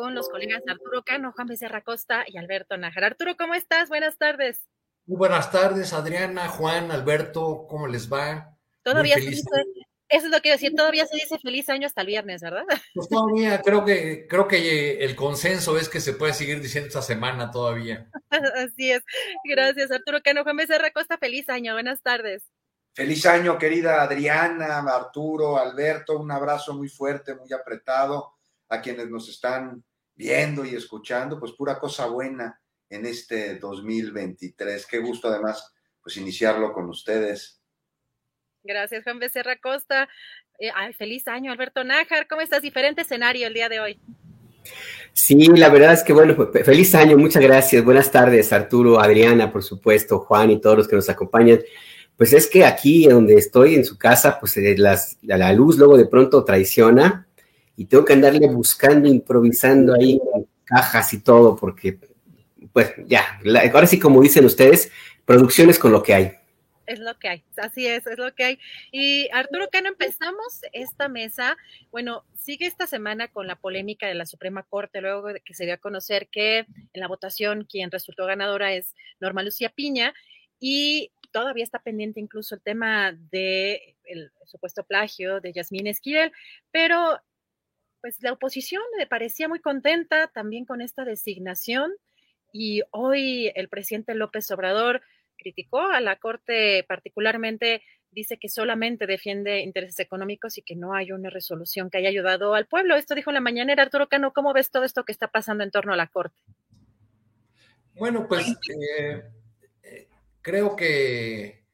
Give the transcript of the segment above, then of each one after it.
con los colegas Arturo Cano, Juan Becerra Costa y Alberto Nájar. Arturo, ¿cómo estás? Buenas tardes. Muy buenas tardes, Adriana, Juan, Alberto, ¿cómo les va? Todavía se dice, eso es lo que decir, todavía se dice feliz año hasta el viernes, ¿verdad? Pues todavía, creo que, creo que el consenso es que se puede seguir diciendo esta semana todavía. Así es. Gracias, Arturo Cano, Juan Becerra Costa, feliz año, buenas tardes. Feliz año, querida Adriana, Arturo, Alberto, un abrazo muy fuerte, muy apretado a quienes nos están viendo y escuchando, pues pura cosa buena en este 2023. Qué gusto además, pues iniciarlo con ustedes. Gracias, Juan Becerra Costa. Eh, ay, feliz año, Alberto Nájar. ¿Cómo estás? Diferente escenario el día de hoy. Sí, la verdad es que bueno, pues, feliz año, muchas gracias. Buenas tardes, Arturo, Adriana, por supuesto, Juan y todos los que nos acompañan. Pues es que aquí donde estoy en su casa, pues eh, las, la luz luego de pronto traiciona y tengo que andarle buscando, improvisando ahí cajas y todo, porque, pues ya, ahora sí, como dicen ustedes, producciones con lo que hay. Es lo que hay, así es, es lo que hay. Y Arturo Cano, empezamos esta mesa, bueno, sigue esta semana con la polémica de la Suprema Corte, luego de que se dio a conocer que en la votación quien resultó ganadora es Norma Lucía Piña, y todavía está pendiente incluso el tema de supuesto plagio de Yasmín Esquivel, pero pues la oposición le parecía muy contenta también con esta designación y hoy el presidente López Obrador criticó a la Corte particularmente, dice que solamente defiende intereses económicos y que no hay una resolución que haya ayudado al pueblo. Esto dijo en la mañanera Arturo Cano. ¿Cómo ves todo esto que está pasando en torno a la Corte? Bueno, pues eh, eh, creo que,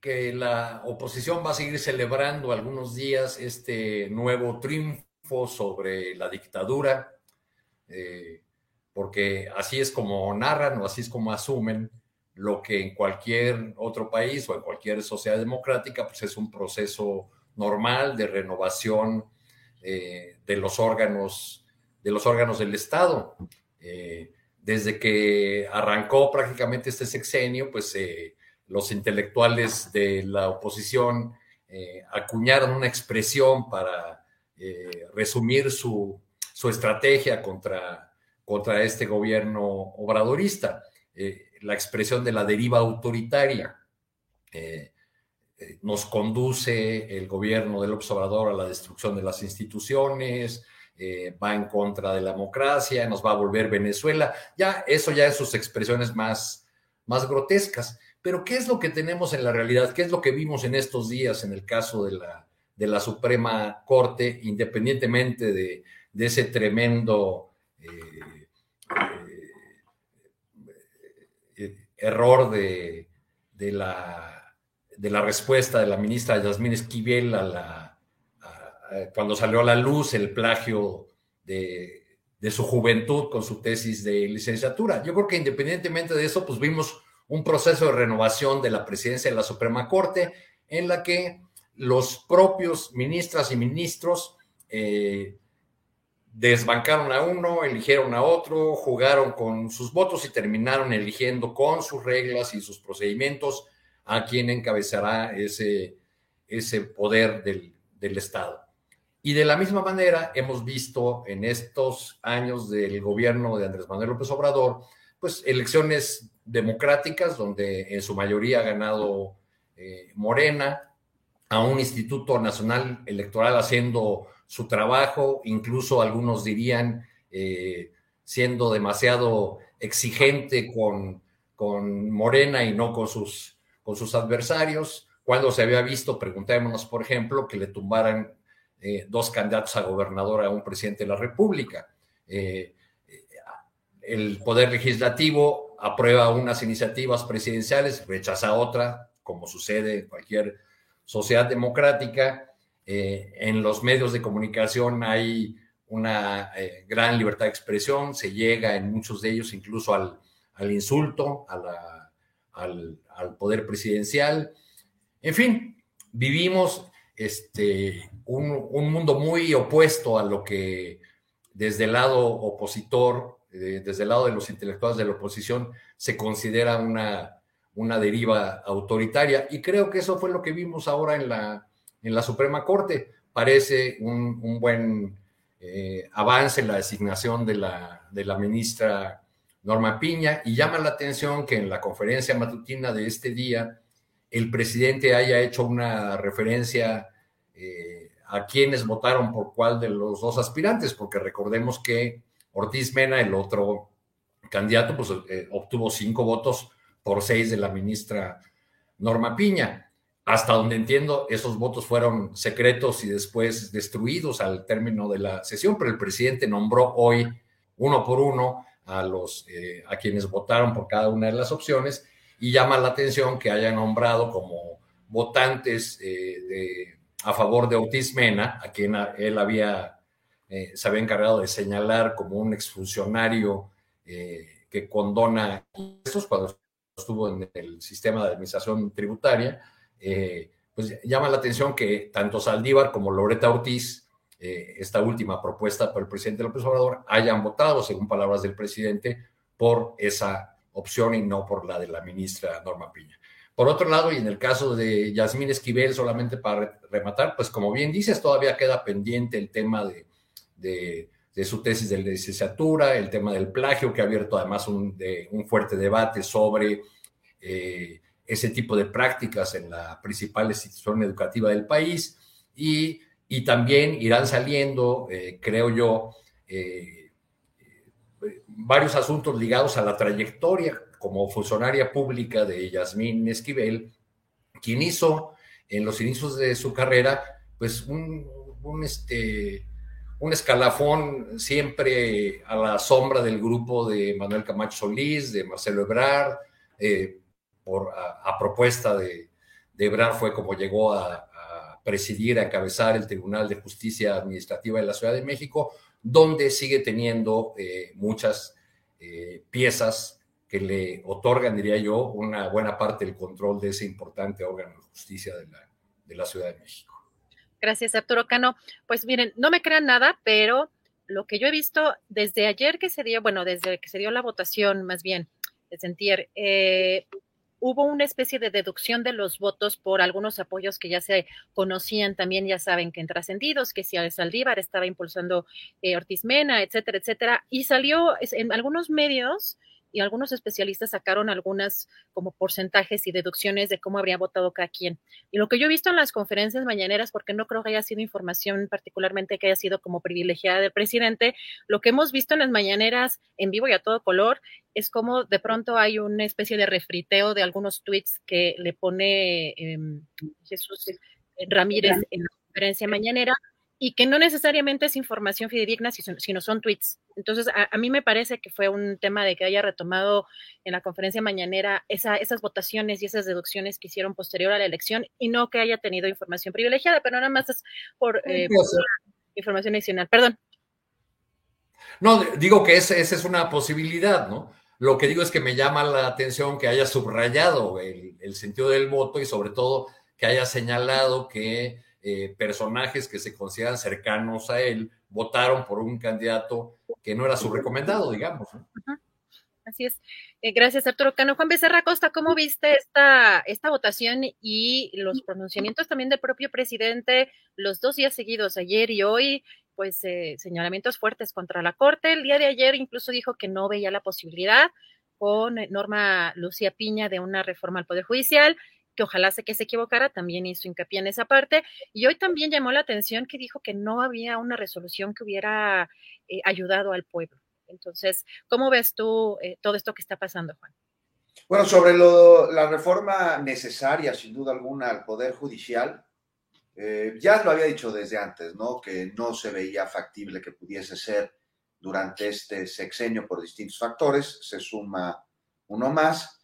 que la oposición va a seguir celebrando algunos días este nuevo triunfo sobre la dictadura, eh, porque así es como narran o así es como asumen lo que en cualquier otro país o en cualquier sociedad democrática pues es un proceso normal de renovación eh, de los órganos de los órganos del Estado. Eh, desde que arrancó prácticamente este sexenio, pues los intelectuales de la oposición acuñaron una expresión para eh, resumir su, estrategia contra, contra este gobierno obradorista, eh, la expresión de la deriva autoritaria. Eh, nos conduce el gobierno del observador a la destrucción de las instituciones, va en contra de la democracia, nos va a volver Venezuela. Ya, eso ya es sus expresiones más, más grotescas. Pero, ¿qué es lo que tenemos en la realidad? ¿Qué es lo que vimos en estos días en el caso de la, de la Suprema Corte, independientemente de, ese tremendo eh, eh, error de, la, respuesta de la ministra Yasmín Esquivel cuando salió a la luz el plagio de, de su juventud con su tesis de licenciatura. Yo creo que independientemente de eso, pues vimos un proceso de renovación de la presidencia de la Suprema Corte en la que los propios ministras y ministros eh, desbancaron a uno, eligieron a otro, jugaron con sus votos y terminaron eligiendo con sus reglas y sus procedimientos a quien encabezará ese, ese poder del, Estado. Y de la misma manera hemos visto en estos años del gobierno de Andrés Manuel López Obrador, pues elecciones democráticas donde en su mayoría ha ganado eh, Morena, a un Instituto Nacional Electoral haciendo su trabajo, incluso algunos dirían eh, siendo demasiado exigente con, con Morena y no con sus, con sus adversarios. Cuando se había visto, preguntémonos, por ejemplo, que le tumbaran eh, dos candidatos a gobernador a un presidente de la República. Eh, el Poder Legislativo aprueba unas iniciativas presidenciales, rechaza otra, como sucede en cualquier sociedad democrática. Eh, en los medios de comunicación hay una gran libertad de expresión, se llega en muchos de ellos incluso al, al insulto, al, al, poder presidencial. En fin, vivimos este, un, un, mundo muy opuesto a lo que desde el lado opositor, eh, desde el lado de los intelectuales de la oposición, se considera una, una deriva autoritaria. Y creo que eso fue lo que vimos ahora en la, en la Suprema Corte. Parece un, un buen eh, avance la designación de la, de la ministra Norma Piña, y llama la atención que en la conferencia matutina de este día el presidente haya hecho una referencia eh, a quienes votaron por cuál de los dos aspirantes, porque recordemos que Ortiz Mena, el otro candidato, pues eh, obtuvo cinco votos por seis de la ministra Norma Piña. Hasta donde entiendo, esos votos fueron secretos y después destruidos al término de la sesión, pero el presidente nombró hoy uno por uno a, los, eh, a quienes votaron por cada una de las opciones y llama la atención que haya nombrado como votantes eh, a favor de Ortiz Mena, a quien él había, eh, se había encargado de señalar como un exfuncionario que condona impuestos cuando estuvo en el sistema de administración tributaria, pues llama la atención que tanto Saldívar como Loreta Ortiz eh, esta última propuesta por el presidente López Obrador hayan votado, según palabras del presidente, por esa opción y no por la de la ministra Norma Piña. Por otro lado, y en el caso de Yasmín Esquivel, solamente para rematar, pues como bien dices, todavía queda pendiente el tema de, su tesis de licenciatura, el tema del plagio, que ha abierto además un, un fuerte debate sobre eh, ese tipo de prácticas en la principal institución educativa del país. Y y también irán saliendo, eh, creo yo, eh, varios asuntos ligados a la trayectoria como funcionaria pública de Yasmín Esquivel, quien hizo en los inicios de su carrera, pues un, este, un escalafón siempre a la sombra del grupo de Manuel Camacho Solís, de Marcelo Ebrard, eh, por, a, propuesta de, Ebrard fue como llegó a, presidir, a encabezar el Tribunal de Justicia Administrativa de la Ciudad de México, donde sigue teniendo eh, muchas eh, piezas que le otorgan, diría yo, una buena parte del control de ese importante órgano de justicia de la Ciudad de México. Gracias, Arturo Cano. Pues miren, no me crean nada, pero lo que yo he visto desde ayer que se dio, bueno, desde que se dio la votación, más bien, de sentir, eh, hubo una especie de deducción de los votos por algunos apoyos que ya se conocían también, ya saben que en trascendidos, que si Saldívar estaba impulsando eh, Ortiz Mena, etcétera, etcétera, y salió en algunos medios y algunos especialistas sacaron algunas como porcentajes y deducciones de cómo habría votado cada quien. Y lo que yo he visto en las conferencias mañaneras, porque no creo que haya sido información particularmente que haya sido como privilegiada del presidente, lo que hemos visto en las mañaneras en vivo y a todo color es como de pronto hay una especie de refriteo de algunos tweets que le pone em, Jesús Ramírez en la conferencia mañanera y que no necesariamente es información fidedigna, sino son tweets. Entonces, a, mí me parece que fue un tema de que haya retomado en la conferencia mañanera esa, esas votaciones y esas deducciones que hicieron posterior a la elección y no que haya tenido información privilegiada, pero nada más es por, eh, información adicional. Perdón. No, digo que esa, esa, es una posibilidad, ¿no? Lo que digo es que me llama la atención que haya subrayado el, el sentido del voto y sobre todo que haya señalado que eh, personajes que se consideran cercanos a él votaron por un candidato que no era su recomendado, digamos. Así es. Eh, gracias, Arturo Cano. Juan Becerra Costa, ¿cómo viste esta, esta votación y los pronunciamientos también del propio presidente los dos días seguidos, ayer y hoy? Pues eh, señalamientos fuertes contra la Corte. El día de ayer incluso dijo que no veía la posibilidad con Norma Lucía Piña de una reforma al Poder Judicial ojalá sé que se equivocara, también hizo hincapié en esa parte. Y hoy también llamó la atención que dijo que no había una resolución que hubiera eh, ayudado al pueblo. Entonces, ¿cómo ves tú eh, todo esto que está pasando, Juan? Bueno, sobre la reforma necesaria, sin duda alguna, al Poder Judicial, eh, ya lo había dicho desde antes, ¿no? Que no se veía factible que pudiese ser durante este sexenio por distintos factores. Se suma uno más.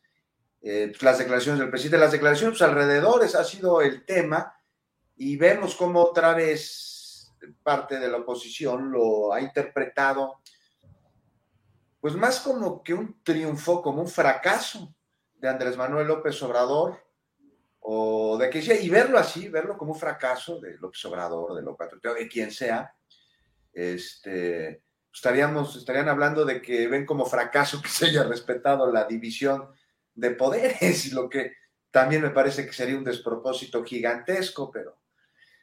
Eh, pues, las declaraciones del presidente, las declaraciones alrededores ha sido el tema y vemos cómo otra vez parte de la oposición lo ha interpretado pues más como que un triunfo, como un fracaso de Andrés Manuel López Obrador, o de que sea, y verlo así, verlo como un fracaso de López Obrador, de López de quien sea, este, estaríamos, estarían hablando de que ven como fracaso que se haya respetado la división de poderes, lo que también me parece que sería un despropósito gigantesco, pero,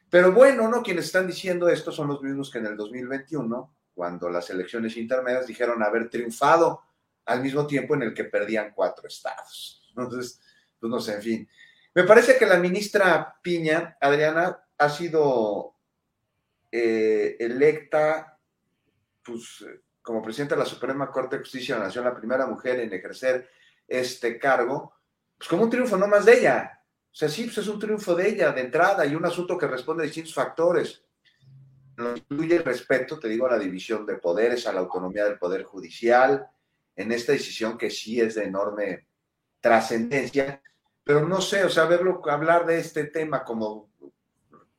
pero bueno, ¿no? Quienes están diciendo esto son los mismos que en el 2021 cuando las elecciones intermedias dijeron haber triunfado al mismo tiempo en el que perdían cuatro estados. Entonces, pues no sé, en fin. Me parece que la ministra Piña, Adriana, ha sido eh, electa, pues, como presidenta de la Suprema Corte de Justicia de la Nación, la primera mujer en ejercer este cargo, pues como un triunfo no más de ella. O sea, sí, pues es un triunfo de ella de entrada y un asunto que responde a distintos factores no incluye el respeto, te digo, a la división de poderes, a la autonomía del Poder Judicial, en esta decisión que sí es de enorme trascendencia, pero no sé, o sea, verlo, hablar de este tema como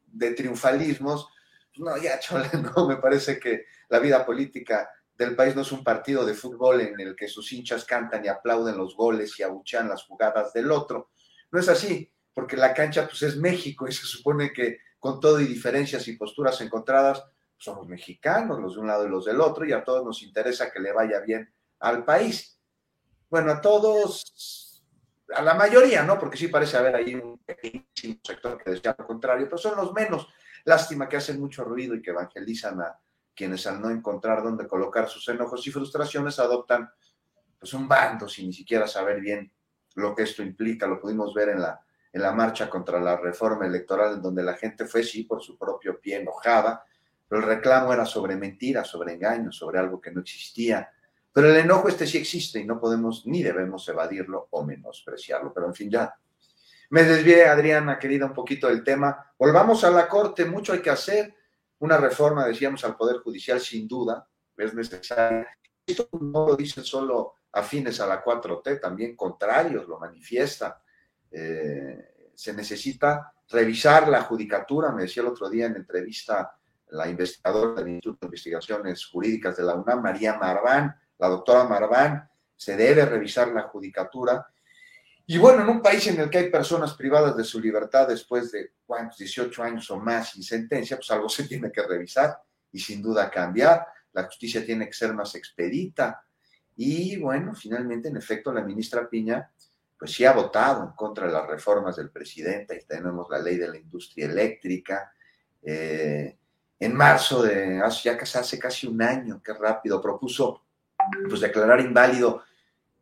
de triunfalismos, pues no, ya, chole, no, me parece que la vida política del país no es un partido de fútbol en el que sus hinchas cantan y aplauden los goles y abuchan las jugadas del otro. No es así, porque la cancha pues es México y se supone que con todo y diferencias y posturas encontradas, somos mexicanos los de un lado y los del otro, y a todos nos interesa que le vaya bien al país. Bueno, a todos, a la mayoría, ¿no? Porque sí parece haber ahí un pequeñísimo sector que desea lo contrario, pero son los menos. Lástima que hacen mucho ruido y que evangelizan a quienes al no encontrar dónde colocar sus enojos y frustraciones adoptan pues un bando sin ni siquiera saber bien lo que esto implica. Lo pudimos ver en la en la marcha contra la reforma electoral, en donde la gente fue, sí, por su propio pie enojada, pero el reclamo era sobre mentiras, sobre engaños, sobre algo que no existía. Pero el enojo este sí existe y no podemos ni debemos evadirlo o menospreciarlo. Pero en fin, ya me desvié, Adriana, querida, un poquito del tema. Volvamos a la Corte, mucho hay que hacer. Una reforma, decíamos, al Poder Judicial, sin duda, es necesaria. Esto no lo dicen solo afines a la 4T, también contrarios lo manifiestan. Eh, se necesita revisar la judicatura, me decía el otro día en entrevista la investigadora del Instituto de Investigaciones Jurídicas de la UNAM, María Marván, la doctora Marván, se debe revisar la judicatura. Y bueno, en un país en el que hay personas privadas de su libertad después de, ¿cuántos? 18 años o más sin sentencia, pues algo se tiene que revisar y sin duda cambiar. La justicia tiene que ser más expedita. Y bueno, finalmente, en efecto, la ministra Piña pues sí ha votado en contra de las reformas del presidente. Ahí tenemos la ley de la industria eléctrica. Eh, en marzo de hace, ya hace casi un año, qué rápido, propuso pues, declarar inválido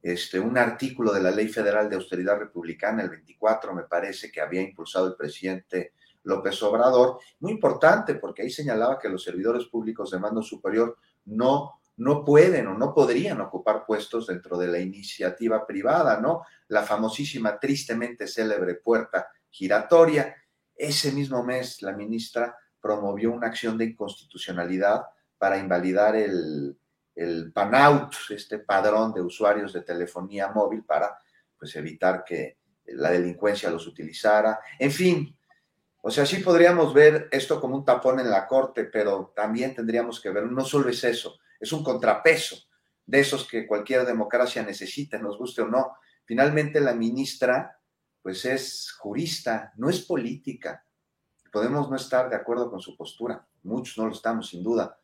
este, un artículo de la Ley Federal de Austeridad Republicana, el 24, me parece, que había impulsado el presidente López Obrador. Muy importante, porque ahí señalaba que los servidores públicos de mando superior no no pueden o no podrían ocupar puestos dentro de la iniciativa privada, ¿no? La famosísima, tristemente célebre puerta giratoria. Ese mismo mes, la ministra promovió una acción de inconstitucionalidad para invalidar el, el PANOUT, este padrón de usuarios de telefonía móvil, para pues, evitar que la delincuencia los utilizara. En fin, o sea, sí podríamos ver esto como un tapón en la corte, pero también tendríamos que ver, no solo es eso, es un contrapeso de esos que cualquier democracia necesita, nos guste o no. Finalmente la ministra, pues es jurista, no es política. Podemos no estar de acuerdo con su postura, muchos no lo estamos sin duda.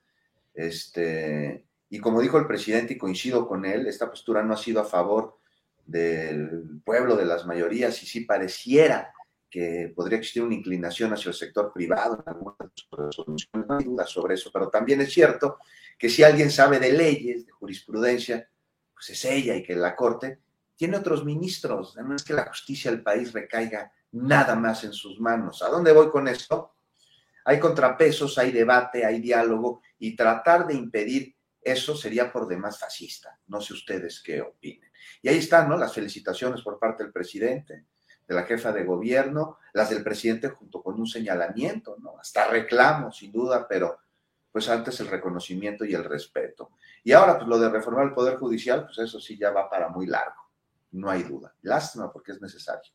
Este, Y como dijo el presidente, y coincido con él, esta postura no ha sido a favor del pueblo, de las mayorías, y sí pareciera que podría existir una inclinación hacia el sector privado en algunas resoluciones, no hay duda sobre eso, pero también es cierto que si alguien sabe de leyes, de jurisprudencia, pues es ella y que la Corte tiene otros ministros, no es que la justicia del país recaiga nada más en sus manos. ¿A dónde voy con esto? Hay contrapesos, hay debate, hay diálogo y tratar de impedir eso sería por demás fascista. No sé ustedes qué opinen. Y ahí están, ¿no? Las felicitaciones por parte del presidente, de la jefa de gobierno, las del presidente junto con un señalamiento, ¿no? Hasta reclamo, sin duda, pero pues antes el reconocimiento y el respeto. Y ahora, pues lo de reformar el Poder Judicial, pues eso sí ya va para muy largo, no hay duda. Lástima porque es necesario.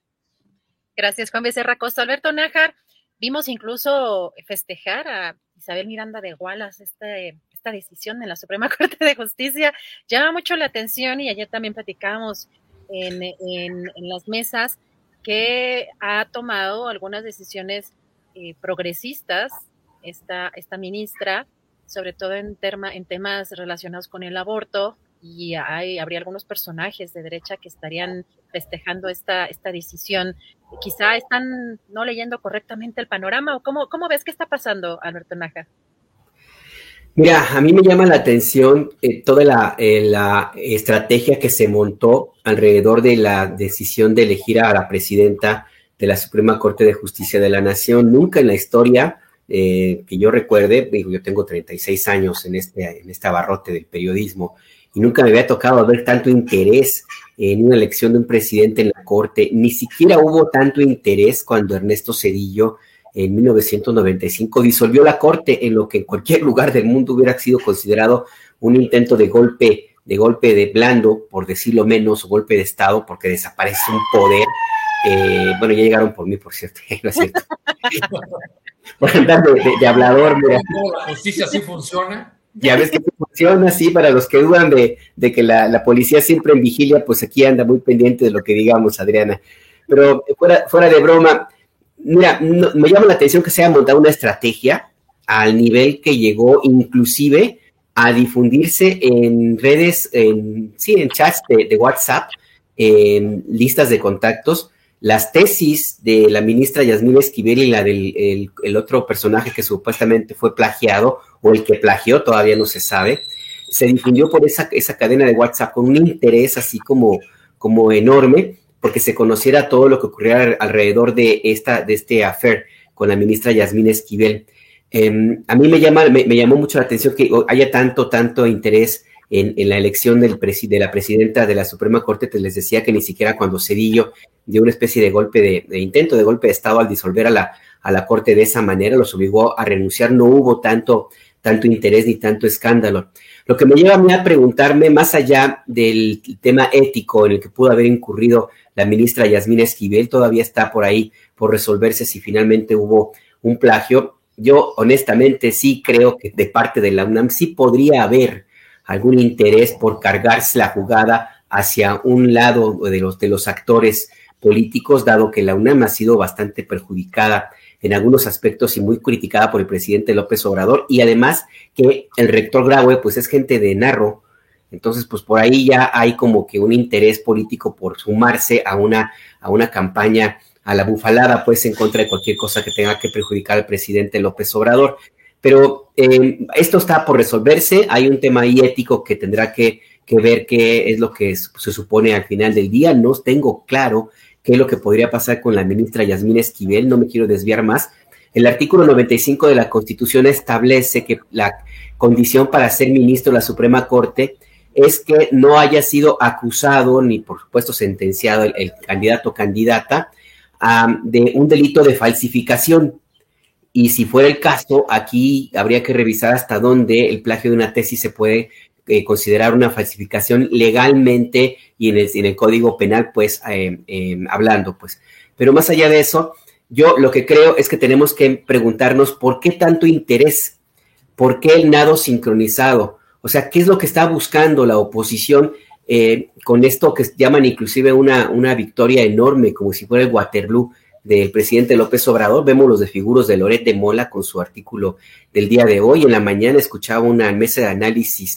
Gracias, Juan Becerra Costa. Alberto Nájar, vimos incluso festejar a Isabel Miranda de Wallace este, esta decisión en la Suprema Corte de Justicia. Llama mucho la atención y ayer también platicamos en, en, las mesas que ha tomado algunas decisiones eh, progresistas esta, esta ministra, sobre todo en, en temas relacionados con el aborto, y hay, habría algunos personajes de derecha que estarían festejando esta, esta decisión. Quizá están no leyendo correctamente el panorama, o cómo, cómo ves que está pasando, Alberto Naja? Mira, a mí me llama la atención eh, toda la, eh, la, estrategia que se montó alrededor de la decisión de elegir a la presidenta de la Suprema Corte de Justicia de la Nación. Nunca en la historia eh, que yo recuerde, digo, yo tengo 36 años en este, en este abarrote del periodismo, y nunca me había tocado ver tanto interés en una elección de un presidente en la Corte. Ni siquiera hubo tanto interés cuando Ernesto Cedillo en 1995 disolvió la Corte en lo que en cualquier lugar del mundo hubiera sido considerado un intento de golpe de golpe de blando, por decirlo menos, o golpe de Estado, porque desaparece un poder. Eh, bueno, ya llegaron por mí, por cierto, no es cierto. por andar de, hablador. ¿La justicia sí funciona? Ya ves que funciona así para los que dudan de, que la, policía siempre en vigilia, pues aquí anda muy pendiente de lo que digamos, Adriana. Pero fuera, fuera de broma, mira, me llama la atención que se haya montado una estrategia al nivel que llegó inclusive a difundirse en redes, en, sí, en chats de, WhatsApp, en listas de contactos, las tesis de la ministra Yasmín Esquivel y la del el, otro personaje que supuestamente fue plagiado o el que plagió, todavía no se sabe, se difundió por esa, esa cadena de WhatsApp con un interés así como, como enorme, porque se conociera todo lo que ocurría alrededor de, esta, de este affair con la ministra Yasmín Esquivel. Em, a mí me, llama, me, llamó mucho la atención que haya tanto, tanto interés en, la elección del de la presidenta de la Suprema Corte, te les decía que ni siquiera cuando Cedillo dio una especie de golpe de, intento de golpe de Estado al disolver a la, a la Corte de esa manera, los obligó a renunciar, no hubo tanto, tanto interés ni tanto escándalo. Lo que me lleva a mí a preguntarme, más allá del tema ético en el que pudo haber incurrido la ministra Yasmina Esquivel, todavía está por ahí por resolverse si finalmente hubo un plagio. Yo honestamente sí creo que de parte de la UNAM sí podría haber algún interés por cargarse la jugada hacia un lado de los, de los actores políticos, dado que la UNAM ha sido bastante perjudicada en algunos aspectos y muy criticada por el presidente López Obrador, y además que el rector Graue, pues es gente de Narro, entonces pues por ahí ya hay como que un interés político por sumarse a una, a una campaña a la bufalada, pues en contra de cualquier cosa que tenga que perjudicar al presidente López Obrador. Pero eh, esto está por resolverse, hay un tema ahí ético que tendrá que, ver qué es lo que se supone al final del día. No tengo claro qué es lo que podría pasar con la ministra Yasmín Esquivel, no me quiero desviar más. El artículo 95 de la Constitución establece que la condición para ser ministro de la Suprema Corte es que no haya sido acusado ni por supuesto sentenciado el, candidato o candidata de un delito de falsificación. Y si fuera el caso, aquí habría que revisar hasta dónde el plagio de una tesis se puede eh, considerar una falsificación legalmente y en el, código penal, pues, eh, em, hablando, pues. Pero más allá de eso, yo lo que creo es que tenemos que preguntarnos por qué tanto interés, por qué el nado sincronizado, o sea, qué es lo que está buscando la oposición eh, con esto que llaman inclusive una, una victoria enorme, como si fuera el Waterloo del presidente López Obrador. Vemos los desfiguros de Loret de Mola con su artículo del día de hoy. En la mañana escuchaba una mesa de análisis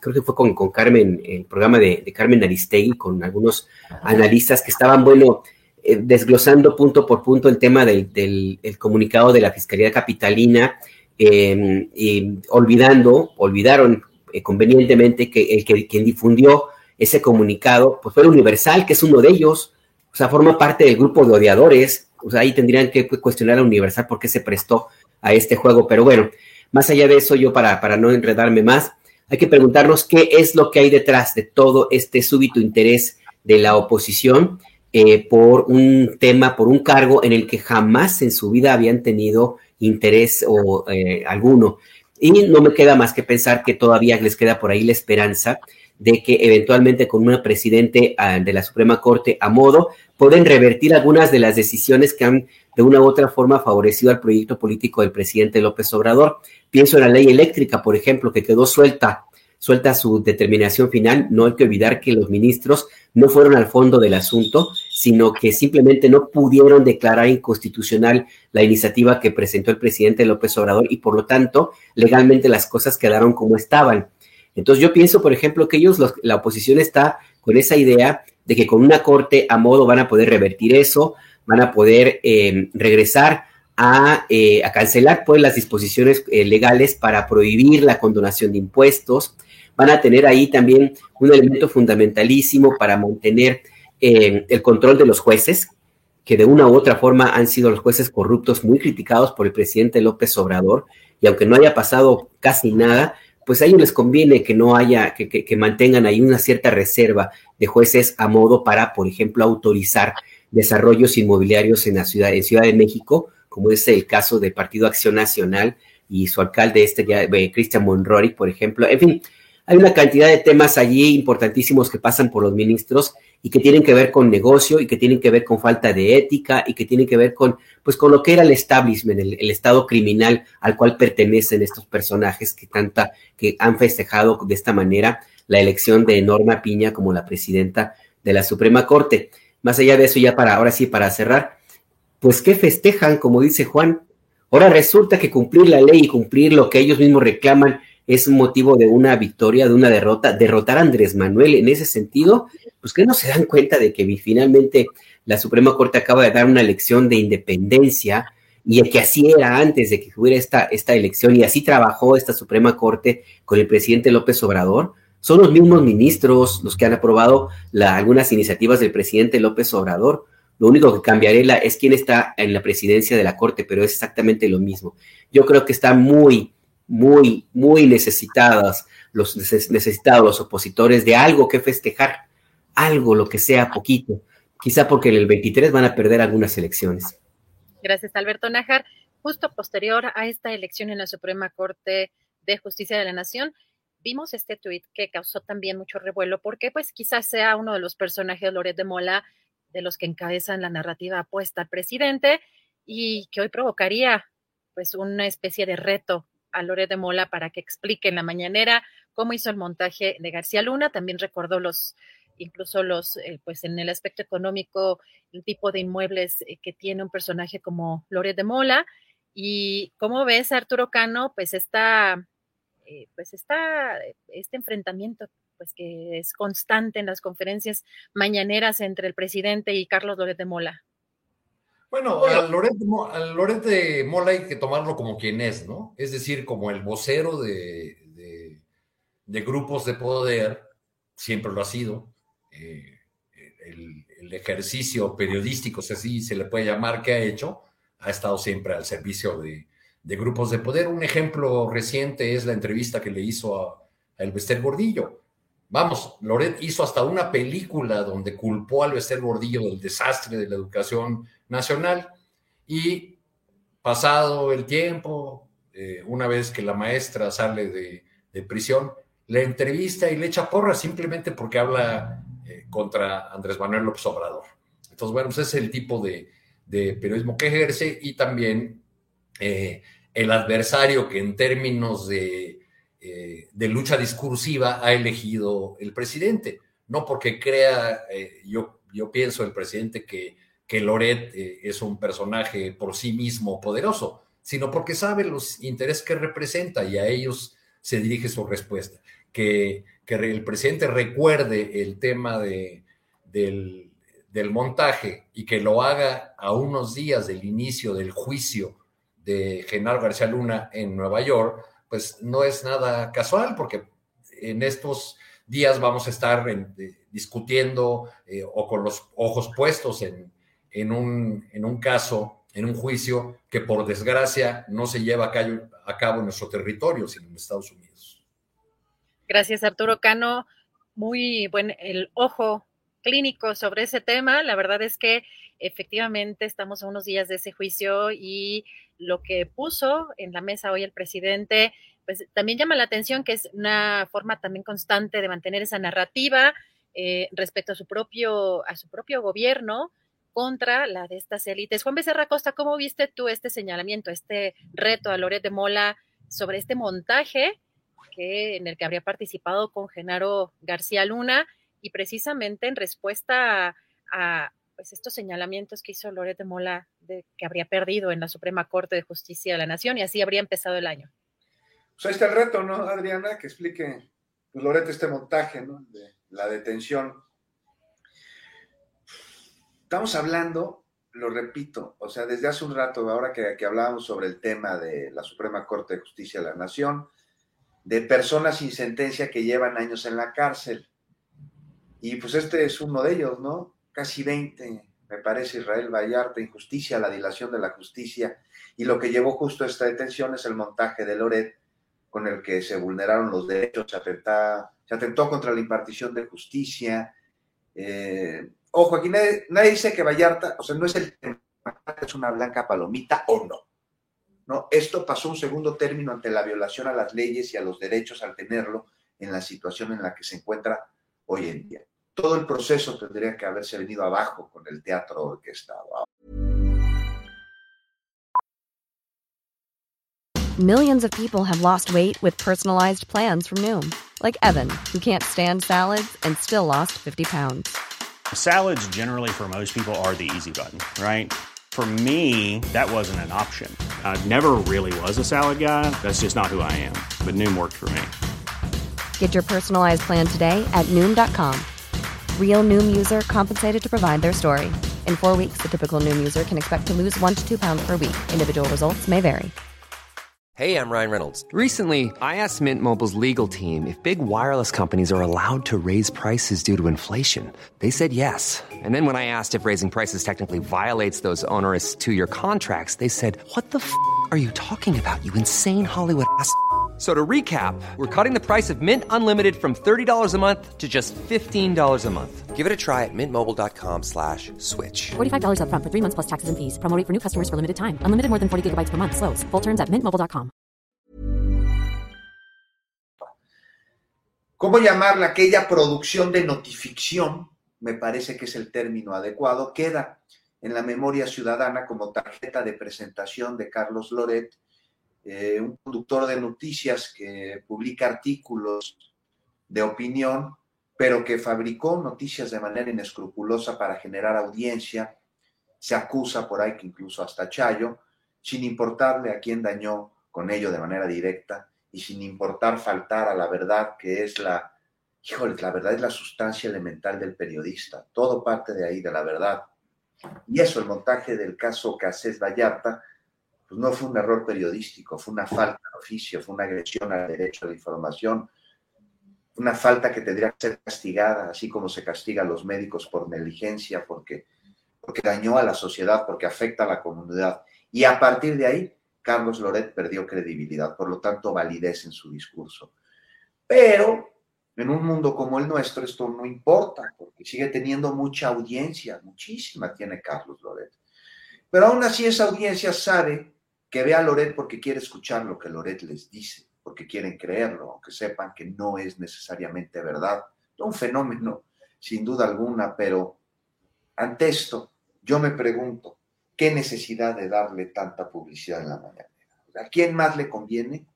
creo que fue con, con, Carmen, el programa de, Carmen Aristegui, con algunos analistas que estaban, bueno, desglosando punto por punto el tema del, comunicado de la Fiscalía Capitalina, y olvidando, olvidaron convenientemente que el que quien difundió ese comunicado, pues fue el Universal, que es uno de ellos, o sea, forma parte del grupo de odiadores, o sea, ahí tendrían que cuestionar a Universal por qué se prestó a este juego, pero bueno, más allá de eso, yo para, para no enredarme más, hay que preguntarnos qué es lo que hay detrás de todo este súbito interés de la oposición eh, por un tema, por un cargo en el que jamás en su vida habían tenido interés o eh, alguno. Y no me queda más que pensar que todavía les queda por ahí la esperanza de que eventualmente con un presidente ah, de la Suprema Corte a modo pueden revertir algunas de las decisiones que han de una u otra forma favorecido al proyecto político del presidente López Obrador. Pienso en la ley eléctrica, por ejemplo, que quedó suelta, suelta su determinación final. No hay que olvidar que los ministros no fueron al fondo del asunto, sino que simplemente no pudieron declarar inconstitucional la iniciativa que presentó el presidente López Obrador y por lo tanto legalmente las cosas quedaron como estaban. Entonces yo pienso, por ejemplo, que ellos, la oposición está con esa idea de que con una corte a modo van a poder revertir eso, van a poder em, regresar eh, a, cancelar pues las disposiciones eh, legales para prohibir la condonación de impuestos, van a tener ahí también un elemento fundamentalísimo para mantener em, el control de los jueces, que de una u otra forma han sido los jueces corruptos muy criticados por el presidente López Obrador, y aunque no haya pasado casi nada, pues a ellos les conviene que no haya, que, mantengan ahí una cierta reserva de jueces a modo para, por ejemplo, autorizar desarrollos inmobiliarios en la ciudad, en Ciudad de México, como es el caso del Partido Acción Nacional y su alcalde, este eh, Cristian Monroy, por ejemplo. En fin, hay una cantidad de temas allí importantísimos que pasan por los ministros y que tienen que ver con negocio y que tienen que ver con falta de ética y que tienen que ver con, pues, con lo que era el establishment, el, estado criminal al cual pertenecen estos personajes que tanta, que han festejado de esta manera la elección de Norma Piña como la presidenta de la Suprema Corte. Más allá de eso, ya para, ahora sí, para cerrar, pues, ¿qué festejan? Como dice Juan, ahora resulta que cumplir la ley y cumplir lo que ellos mismos reclaman es motivo de una victoria, de una derrota, derrotar a Andrés Manuel en ese sentido, pues que no se dan cuenta de que finalmente la Suprema Corte acaba de dar una elección de independencia y que así era antes de que hubiera esta, esta elección y así trabajó esta Suprema Corte con el presidente López Obrador. Son los mismos ministros los que han aprobado algunas iniciativas del presidente López Obrador. Lo único que cambiará es quién está en la presidencia de la Corte, pero es exactamente lo mismo. Yo creo que está muy, muy, muy necesitadas, los necesitados, los opositores de algo que festejar, algo, lo que sea, poquito. Quizá porque en el 23 van a perder algunas elecciones. Gracias, Alberto Nájar. Justo posterior a esta elección en la Suprema Corte de Justicia de la Nación, vimos este tuit que causó también mucho revuelo, porque pues quizás sea uno de los personajes Loret de Mola de los que encabezan la narrativa apuesta al presidente y que hoy provocaría pues una especie de reto a Lore de Mola para que explique en la mañanera cómo hizo el montaje de García Luna. También recordó los, incluso los, eh, pues en el aspecto económico, el tipo de inmuebles eh, que tiene un personaje como Lore de Mola. Y cómo ves, Arturo Cano, pues está, eh, pues está este enfrentamiento pues que es constante en las conferencias mañaneras entre el presidente y Carlos Loret de Mola. Bueno, al Loret, de Mola hay que tomarlo como quien es, ¿no? Es decir, como el vocero de, grupos de poder, siempre lo ha sido. Eh, el, ejercicio periodístico, si así se le puede llamar, que ha hecho, ha estado siempre al servicio de, grupos de poder. Un ejemplo reciente es la entrevista que le hizo a, a Elvester Gordillo. Vamos, Loret hizo hasta una película donde culpó a Elvester Gordillo del desastre de la educación nacional. Y pasado el tiempo, eh, una vez que la maestra sale de, prisión, le entrevista y le echa porra simplemente porque habla eh, contra Andrés Manuel López Obrador. Entonces, bueno, pues ese es el tipo de, periodismo que ejerce y también eh, el adversario que en términos de, de, lucha discursiva ha elegido el presidente. No porque crea, yo, yo pienso el presidente que que Loret eh, es un personaje por sí mismo poderoso, sino porque sabe los intereses que representa y a ellos se dirige su respuesta. Que, que el presidente recuerde el tema de, del, del montaje y que lo haga a unos días del inicio del juicio de Genaro García Luna en Nueva York, pues no es nada casual, porque en estos días vamos a estar discutiendo eh, o con los ojos puestos en, un, caso, en un juicio que por desgracia no se lleva a a cabo en nuestro territorio, sino en Estados Unidos. Gracias, Arturo Cano. Muy buen el ojo clínico sobre ese tema. La verdad es que efectivamente estamos a unos días de ese juicio y lo que puso en la mesa hoy el presidente, pues también llama la atención que es una forma también constante de mantener esa narrativa eh, respecto a su propio, a su propio gobierno contra la de estas élites. Juan Becerra Costa, ¿cómo viste tú este señalamiento, este reto a Loret de Mola sobre este montaje en el que habría participado con Genaro García Luna? y precisamente en respuesta a, pues estos señalamientos que hizo Loret de Mola de que habría perdido en la Suprema Corte de Justicia de la Nación y así habría empezado el año. Pues ahí está el reto, ¿no, Adriana? Que explique pues, Loret este montaje, ¿no? De la detención. Estamos hablando, lo repito, o sea, desde hace un rato, ahora que, que hablábamos sobre el tema de la Suprema Corte de Justicia de la Nación, de personas sin sentencia que llevan años en la cárcel y pues este es uno de ellos, ¿no? Casi 20, me parece, Israel Vallarta, injusticia, la dilación de la justicia. Y lo que llevó justo a esta detención es el montaje de Loret, con el que se vulneraron los derechos, se, se atentó contra la impartición de justicia. Eh, ojo, aquí nadie, nadie, dice que Vallarta, o sea, no es el es una blanca palomita o no. No, esto pasó un segundo término ante la violación a las leyes y a los derechos al tenerlo en la situación en la que se encuentra hoy en día. Todo el proceso tendría que haberse venido abajo con el teatro orquestado. Millions of people have lost weight with personalized plans from Noom, like Evan, who can't stand salads and still lost 50 pounds. Salads generally for most people are the easy button, right? For me, that wasn't an option. I never really was a salad guy. That's just not who I am. But Noom worked for me. Get your personalized plan today at Noom.com. Real Noom user compensated to provide their story. In four weeks, the typical Noom user can expect to lose one to two pounds per week. Individual results may vary. Hey, I'm Ryan Reynolds. Recently, I asked Mint Mobile's legal team if big wireless companies are allowed to raise prices due to inflation. They said yes. And then when I asked if raising prices technically violates those onerous two year contracts, they said, What the f are you talking about, you insane Hollywood ass? So to recap, we're cutting the price of Mint Unlimited from $30 a month to just $15 a month. Give it a try at mintmobile.com slash switch. $45 up front for three months plus taxes and fees. Promoting for new customers for limited time. Unlimited more than 40 gigabytes per month. Slows. Full terms at mintmobile.com. ¿Cómo llamarla? Aquella producción de notificción, me parece que es el término adecuado, queda en la memoria ciudadana como tarjeta de presentación de Carlos Loret Eh, un conductor de noticias que publica artículos de opinión, pero que fabricó noticias de manera inescrupulosa para generar audiencia. Se acusa por ahí que incluso hasta Chayo, sin importarle a quién dañó con ello de manera directa y sin importar faltar a la verdad que es la, híjole, la verdad es la sustancia elemental del periodista. Todo parte de ahí, de la verdad. Y eso, el montaje del caso Casés Vallarta, pues no fue un error periodístico, fue una falta de oficio, fue una agresión al derecho a la información, una falta que tendría que ser castigada, así como se castiga a los médicos por negligencia, porque, porque dañó a la sociedad, porque afecta a la comunidad. Y a partir de ahí, Carlos Loret perdió credibilidad, por lo tanto, validez en su discurso. Pero en un mundo como el nuestro esto no importa, porque sigue teniendo mucha audiencia, muchísima tiene Carlos Loret. Pero aún así esa audiencia sabe que vea a Loret porque quiere escuchar lo que Loret les dice, porque quieren creerlo, aunque sepan que no es necesariamente verdad. Un fenómeno, sin duda alguna, pero ante esto, yo me pregunto, ¿qué necesidad de darle tanta publicidad en la mañana? ¿A quién más le conviene?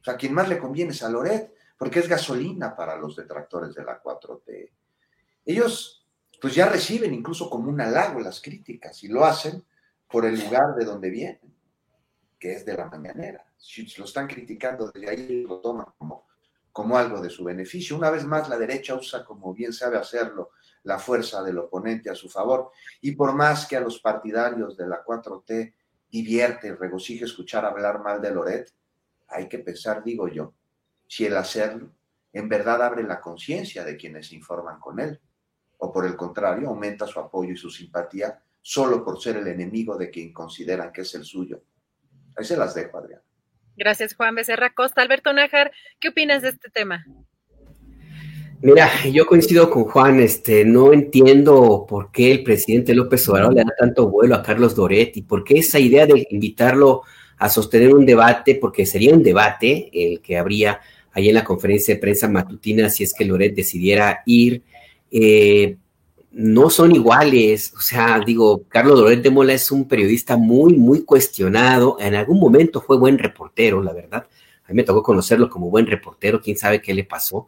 O sea, a quién más le conviene es a Loret, porque es gasolina para los detractores de la 4T. Ellos, pues ya reciben incluso como un halago las críticas y lo hacen por el lugar de donde vienen. Que es de la mañanera. Si lo están criticando desde ahí, lo toman como, como algo de su beneficio. Una vez más, la derecha usa, como bien sabe hacerlo, la fuerza del oponente a su favor. Y por más que a los partidarios de la 4T divierte y regocija escuchar hablar mal de Loret, hay que pensar, digo yo, si el hacerlo en verdad abre la conciencia de quienes se informan con él, o por el contrario, aumenta su apoyo y su simpatía solo por ser el enemigo de quien consideran que es el suyo. Ahí se las dejo, Adrián. Gracias, Juan Becerra Costa. Alberto Nájar, ¿qué opinas de este tema? Mira, yo coincido con Juan, este, no entiendo por qué el presidente López Obrador le da tanto vuelo a Carlos Doret y por qué esa idea de invitarlo a sostener un debate, porque sería un debate el que habría ahí en la conferencia de prensa matutina si es que Loret decidiera ir. Eh, no son iguales. O sea, digo, Carlos Loret de Mola es un periodista muy, muy cuestionado. En algún momento fue buen reportero, la verdad. A mí me tocó conocerlo como buen reportero, quién sabe qué le pasó.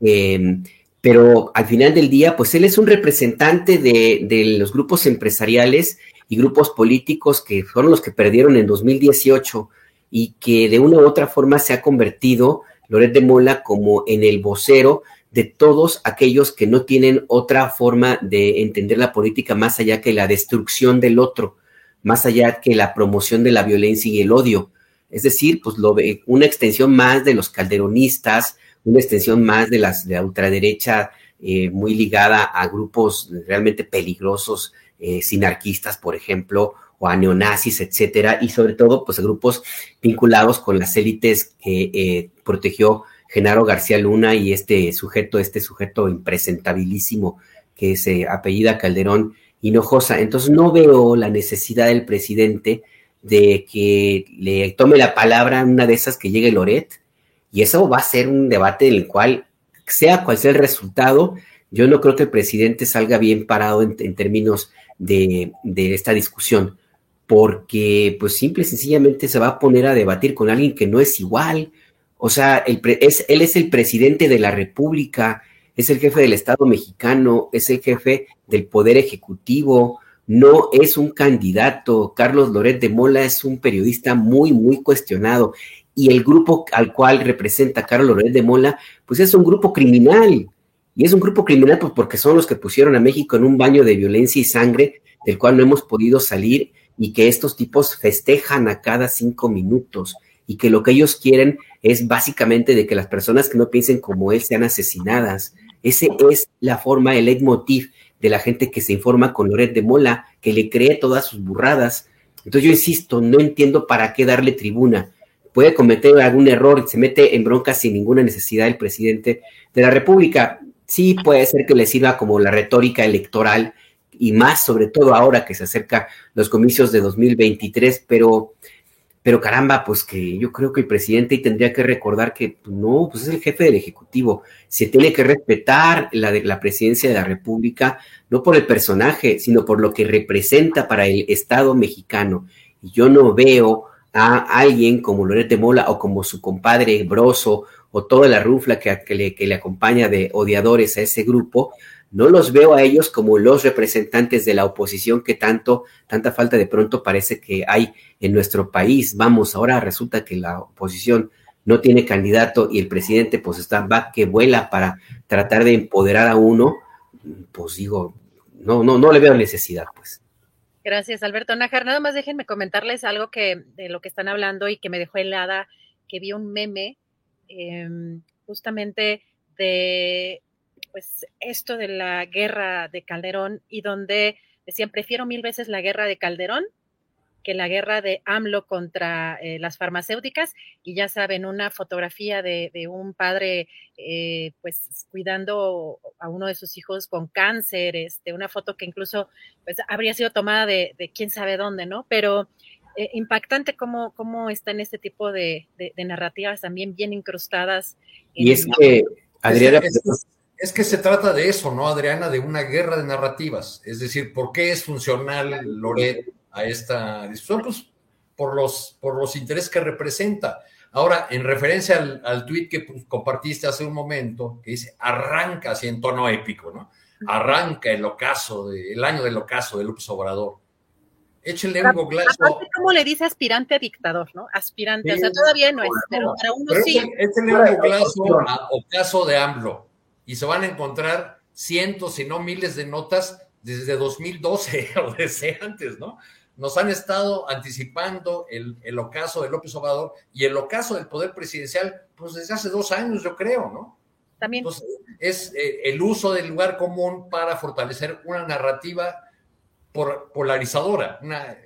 Em, pero al final del día, pues él es un representante de, de, los grupos empresariales y grupos políticos que fueron los que perdieron en 2018 y que de una u otra forma se ha convertido Loret de Mola como en el vocero de todos aquellos que no tienen otra forma de entender la política más allá que la destrucción del otro, más allá que la promoción de la violencia y el odio. Es decir, pues lo una extensión más de los calderonistas, una extensión más de las de la ultraderecha eh, muy ligada a grupos realmente peligrosos, eh, sinarquistas, por ejemplo, o a neonazis, etcétera, y sobre todo, pues grupos vinculados con las élites que eh, protegió Genaro García Luna y este sujeto, este sujeto impresentabilísimo que se apellida Calderón Hinojosa. Entonces no veo la necesidad del presidente de que le tome la palabra una de esas que llegue Loret, y eso va a ser un debate en el cual, sea cual sea el resultado, yo no creo que el presidente salga bien parado en, términos de, de, esta discusión, porque pues simple y sencillamente se va a poner a debatir con alguien que no es igual, o sea, el es, él es el presidente de la República, es el jefe del Estado mexicano, es el jefe del Poder Ejecutivo, no es un candidato. Carlos Loret de Mola es un periodista muy, muy cuestionado. Y el grupo al cual representa Carlos Loret de Mola, pues es un grupo criminal. Y es un grupo criminal pues, porque son los que pusieron a México en un baño de violencia y sangre del cual no hemos podido salir y que estos tipos festejan a cada cinco minutos y que lo que ellos quieren es básicamente de que las personas que no piensen como él sean asesinadas. Ese es la forma, el leitmotiv de la gente que se informa con Loret de Mola, que le cree todas sus burradas. Entonces yo insisto, no entiendo para qué darle tribuna. Puede cometer algún error se mete en bronca sin ninguna necesidad el presidente de la República. Sí puede ser que le sirva como la retórica electoral y más sobre todo ahora que se acerca los comicios de 2023, pero pero caramba, pues que yo creo que el presidente tendría que recordar que pues, no, pues es el jefe del Ejecutivo. Se tiene que respetar la, de, la presidencia de la República, no por el personaje, sino por lo que representa para el Estado mexicano. Y yo no veo a alguien como Loret de Mola o como su compadre Broso o toda la rufla que, que le acompaña de odiadores a ese grupo, no los veo a ellos como los representantes de la oposición que tanto, tanta falta de pronto parece que hay en nuestro país. Vamos, ahora resulta que la oposición no tiene candidato y el presidente pues está va que vuela para tratar de empoderar a uno, pues digo, no, no, no le veo necesidad, pues. Gracias, Alberto Najar. Nada más déjenme comentarles algo que de lo que están hablando y que me dejó helada, que vi un meme em, justamente de pues esto de la guerra de Calderón y donde decían, prefiero mil veces la guerra de Calderón que la guerra de AMLO contra eh, las farmacéuticas y ya saben, una fotografía de, un padre eh, pues cuidando a uno de sus hijos con cáncer, este, una foto que incluso pues habría sido tomada de, quién sabe dónde, ¿no? Pero eh, impactante cómo, cómo están este tipo de, narrativas también bien incrustadas. y es que, Adriana, es que se trata de eso, ¿no, Adriana? De una guerra de narrativas. Es decir, ¿por qué es funcional Loret a esta discusión? Pues por los, por los intereses que representa. Ahora, en referencia al, al tuit que pues, compartiste hace un momento, que dice, arranca así en tono épico, ¿no? Arranca el ocaso, de, el año del ocaso de López Obrador. Échenle un goglazo. ¿Cómo le dice aspirante a dictador, no? Aspirante, o sea, todavía no es, pero para uno sí. Échenle un goglazo a Ocaso de AMLO y se van a encontrar cientos, si no miles de notas desde 2012 o desde antes, ¿no? Nos han estado anticipando el, el ocaso de López Obrador y el ocaso del poder presidencial, pues desde hace dos años, yo creo, ¿no? También. Entonces, es eh, el uso del lugar común para fortalecer una narrativa por, polarizadora. Una,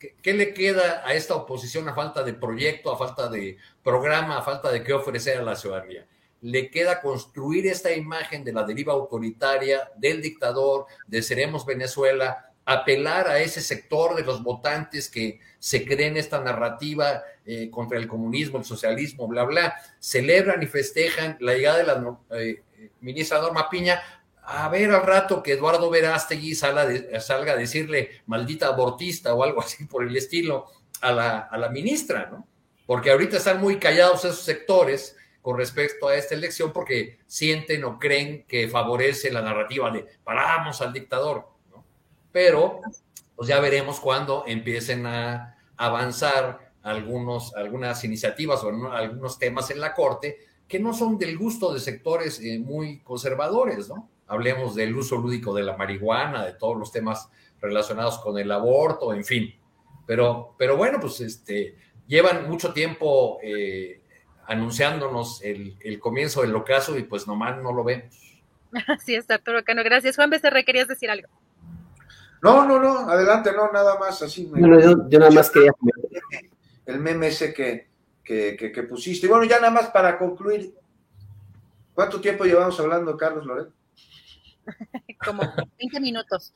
¿qué, ¿Qué le queda a esta oposición a falta de proyecto, a falta de programa, a falta de qué ofrecer a la ciudadanía? Le queda construir esta imagen de la deriva autoritaria, del dictador, de Seremos Venezuela, apelar a ese sector de los votantes que se creen esta narrativa eh, contra el comunismo, el socialismo, bla, bla, celebran y festejan la llegada de la eh, ministra Norma Piña, a ver al rato que Eduardo Verástegui salga, salga a decirle maldita abortista o algo así por el estilo a la, a la ministra, ¿no? Porque ahorita están muy callados esos sectores, con respecto a esta elección porque sienten o creen que favorece la narrativa de paramos al dictador, ¿no? Pero pues ya veremos cuando empiecen a avanzar algunos, algunas iniciativas o algunos temas en la Corte que no son del gusto de sectores eh, muy conservadores, ¿no? Hablemos del uso lúdico de la marihuana, de todos los temas relacionados con el aborto, en fin. Pero, pero bueno, pues este, llevan mucho tiempo eh, anunciándonos el, el, comienzo del ocaso y pues nomás no lo vemos. Así es, Arturo Cano. Gracias. Juan Becerra, ¿querías decir algo? No, no, no, adelante, no, nada más así. Me... Yo, yo, nada más quería... El meme ese que, que, que, que, pusiste. Y bueno, ya nada más para concluir. ¿Cuánto tiempo llevamos hablando, Carlos Loret? Como 20 minutos.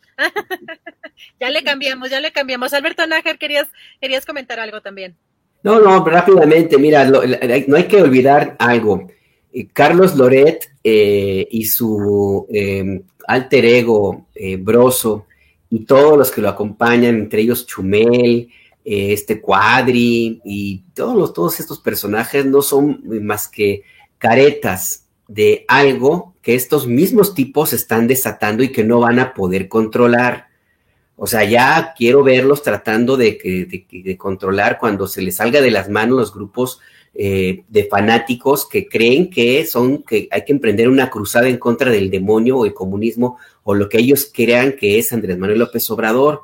ya le cambiamos, ya le cambiamos. Alberto Nájar, querías, querías comentar algo también. No, no, rápidamente, mira, lo, no hay que olvidar algo. Eh, Carlos Loret eh, y su eh, alter ego, Broso, y todos los que lo acompañan, entre ellos Chumel, este Cuadri y todos, los, todos estos personajes no son más que caretas de algo que estos mismos tipos están desatando y que no van a poder controlar. O sea, ya quiero verlos tratando de, de, de, controlar cuando se les salga de las manos los grupos eh, de fanáticos que creen que son, que hay que emprender una cruzada en contra del demonio o el comunismo o lo que ellos crean que es Andrés Manuel López Obrador.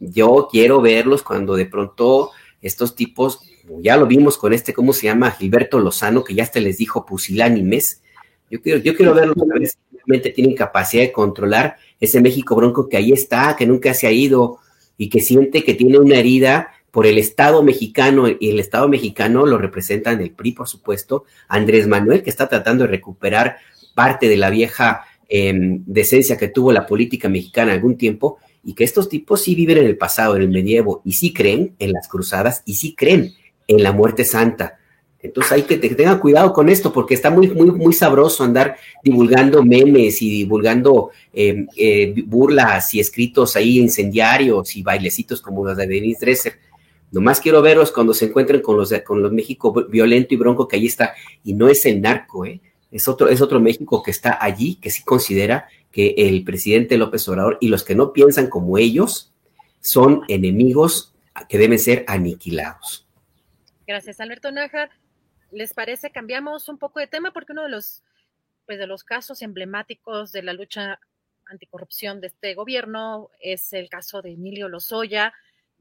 Yo quiero verlos cuando de pronto estos tipos, ya lo vimos con este, ¿cómo se llama? Gilberto Lozano, que ya hasta les dijo pusilánimes. Yo quiero, yo quiero verlos a ver si tienen capacidad de controlar ese México bronco que ahí está, que nunca se ha ido y que siente que tiene una herida por el Estado mexicano y el Estado mexicano lo representan el PRI, por supuesto, Andrés Manuel, que está tratando de recuperar parte de la vieja eh, decencia que tuvo la política mexicana algún tiempo y que estos tipos sí viven en el pasado, en el medievo, y sí creen en las cruzadas y sí creen en la muerte santa. Entonces hay que, tengan cuidado con esto porque está muy, muy, muy sabroso andar divulgando memes y divulgando eh, eh, burlas y escritos ahí incendiarios y bailecitos como los de Denise Dresser. Nomás quiero verlos cuando se encuentren con los, con los México violento y bronco que ahí está. Y no es el narco, ¿eh? Es otro, es otro México que está allí, que sí considera que el presidente López Obrador y los que no piensan como ellos son enemigos que deben ser aniquilados. Gracias, Alberto Nájar. ¿Les parece? Cambiamos un poco de tema porque uno de los, pues, de los casos emblemáticos de la lucha anticorrupción de este gobierno es el caso de Emilio Lozoya,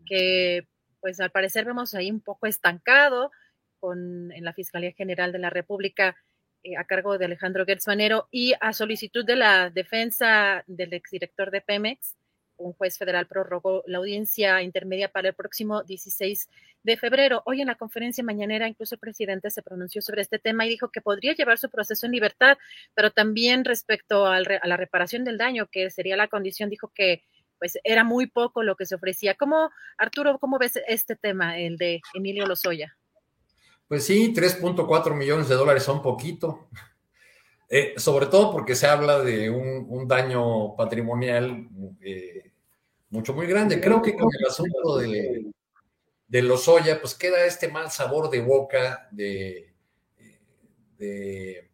que pues al parecer vemos ahí un poco estancado con, en la Fiscalía General de la República eh, a cargo de Alejandro Gertz y a solicitud de la defensa del exdirector de Pemex, un juez federal prorrogó la audiencia intermedia para el próximo 16 de febrero. Hoy en la conferencia mañanera incluso el presidente se pronunció sobre este tema y dijo que podría llevar su proceso en libertad, pero también respecto al a la reparación del daño, que sería la condición, dijo que pues era muy poco lo que se ofrecía. ¿Cómo, Arturo, cómo ves este tema, el de Emilio Lozoya? Pues sí, 3.4 millones de dólares son poquito. Eh, sobre todo porque se habla de un, un daño patrimonial eh, mucho, muy grande. Creo que con el asunto de, de Lozoya, pues queda este mal sabor de boca de, de,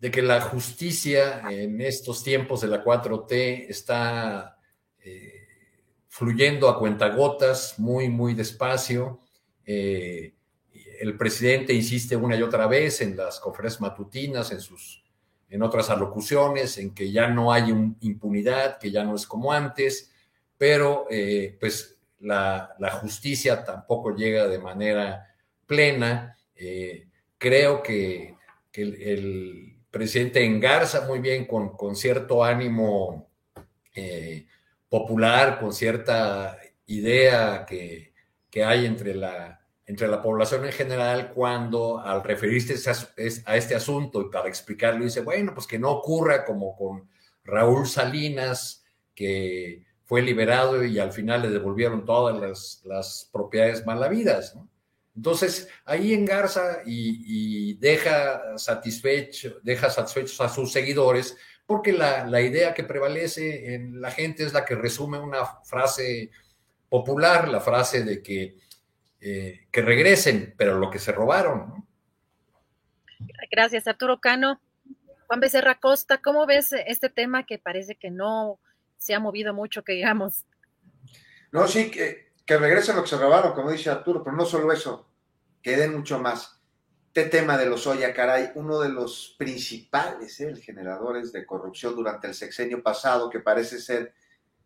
de, que la justicia en estos tiempos de la 4T está eh, fluyendo a cuentagotas, muy, muy despacio. Eh, el presidente insiste una y otra vez en las conferencias matutinas, en sus en otras alocuciones, en que ya no hay impunidad, que ya no es como antes, pero eh, pues la, justicia tampoco llega de manera plena. Eh, creo que, el, presidente engarza muy bien con, con cierto ánimo eh, popular, con cierta idea que, que hay entre la, entre la población en general cuando al referirse a este asunto y para explicarlo dice, bueno, pues que no ocurra como con Raúl Salinas, que fue liberado y al final le devolvieron todas las, propiedades malavidas. Entonces, ahí engarza y, y, deja, satisfecho, deja satisfechos a sus seguidores, porque la, la idea que prevalece en la gente es la que resume una frase popular, la frase de que eh, que regresen, pero lo que se robaron. Gracias, Arturo Cano. Juan Becerra Costa, ¿cómo ves este tema que parece que no se ha movido mucho, que digamos? No, sí, que, que regresen lo que se robaron, como dice Arturo, pero no solo eso, que den mucho más. Este tema de los Oya, caray, uno de los principales ¿eh? generadores de corrupción durante el sexenio pasado, que parece ser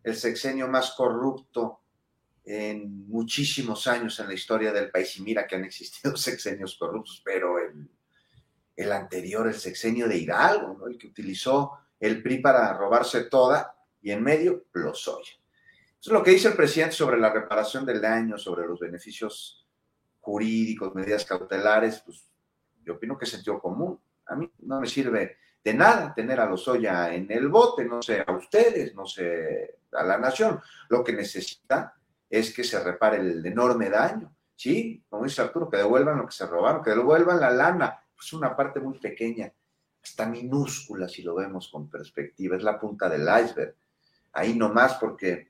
el sexenio más corrupto en muchísimos años en la historia del país, y mira que han existido sexenios corruptos, pero el, el anterior, el sexenio de Hidalgo, ¿no? el que utilizó el PRI para robarse toda, y en medio, los Eso es lo que dice el presidente sobre la reparación del daño, sobre los beneficios jurídicos, medidas cautelares, pues yo opino que es sentido común. A mí no me sirve de nada tener a Lozoya en el bote, no sé a ustedes, no sé a la nación. Lo que necesita es que se repare el enorme daño. Sí, como dice Arturo, que devuelvan lo que se robaron, que devuelvan la lana. Es una parte muy pequeña, hasta minúscula si lo vemos con perspectiva, es la punta del iceberg. Ahí nomás porque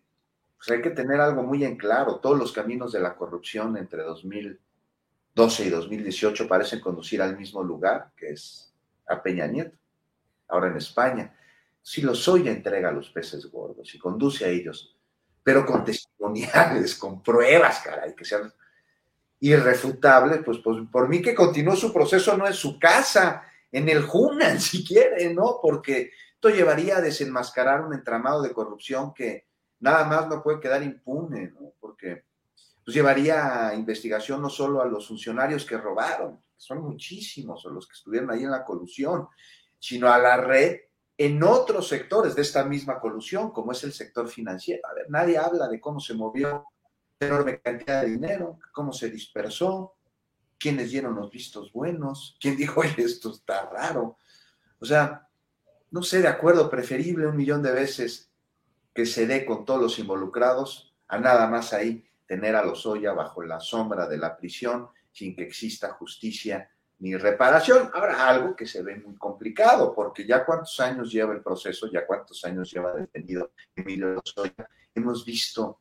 pues, hay que tener algo muy en claro. Todos los caminos de la corrupción entre 2012 y 2018 parecen conducir al mismo lugar, que es a Peña Nieto, ahora en España. Si Lozoya entrega a los peces gordos y conduce a ellos pero con testimoniales, con pruebas, caray, que sean irrefutables, pues, pues por mí que continúe su proceso no en su casa, en el Hunan, si quiere, ¿no? Porque esto llevaría a desenmascarar un entramado de corrupción que nada más no puede quedar impune, ¿no? Porque pues llevaría a investigación no solo a los funcionarios que robaron, que son muchísimos, o los que estuvieron ahí en la colusión, sino a la red en otros sectores de esta misma colusión, como es el sector financiero. A ver, nadie habla de cómo se movió enorme cantidad de dinero, cómo se dispersó, quiénes dieron los vistos buenos, quién dijo, oye, esto está raro. O sea, no sé, de acuerdo, preferible un millón de veces que se dé con todos los involucrados a nada más ahí tener a los Oya bajo la sombra de la prisión sin que exista justicia ni reparación. Ahora, algo que se ve muy complicado, porque ya cuántos años lleva el proceso, ya cuántos años lleva detenido Emilio Lozoya, hemos visto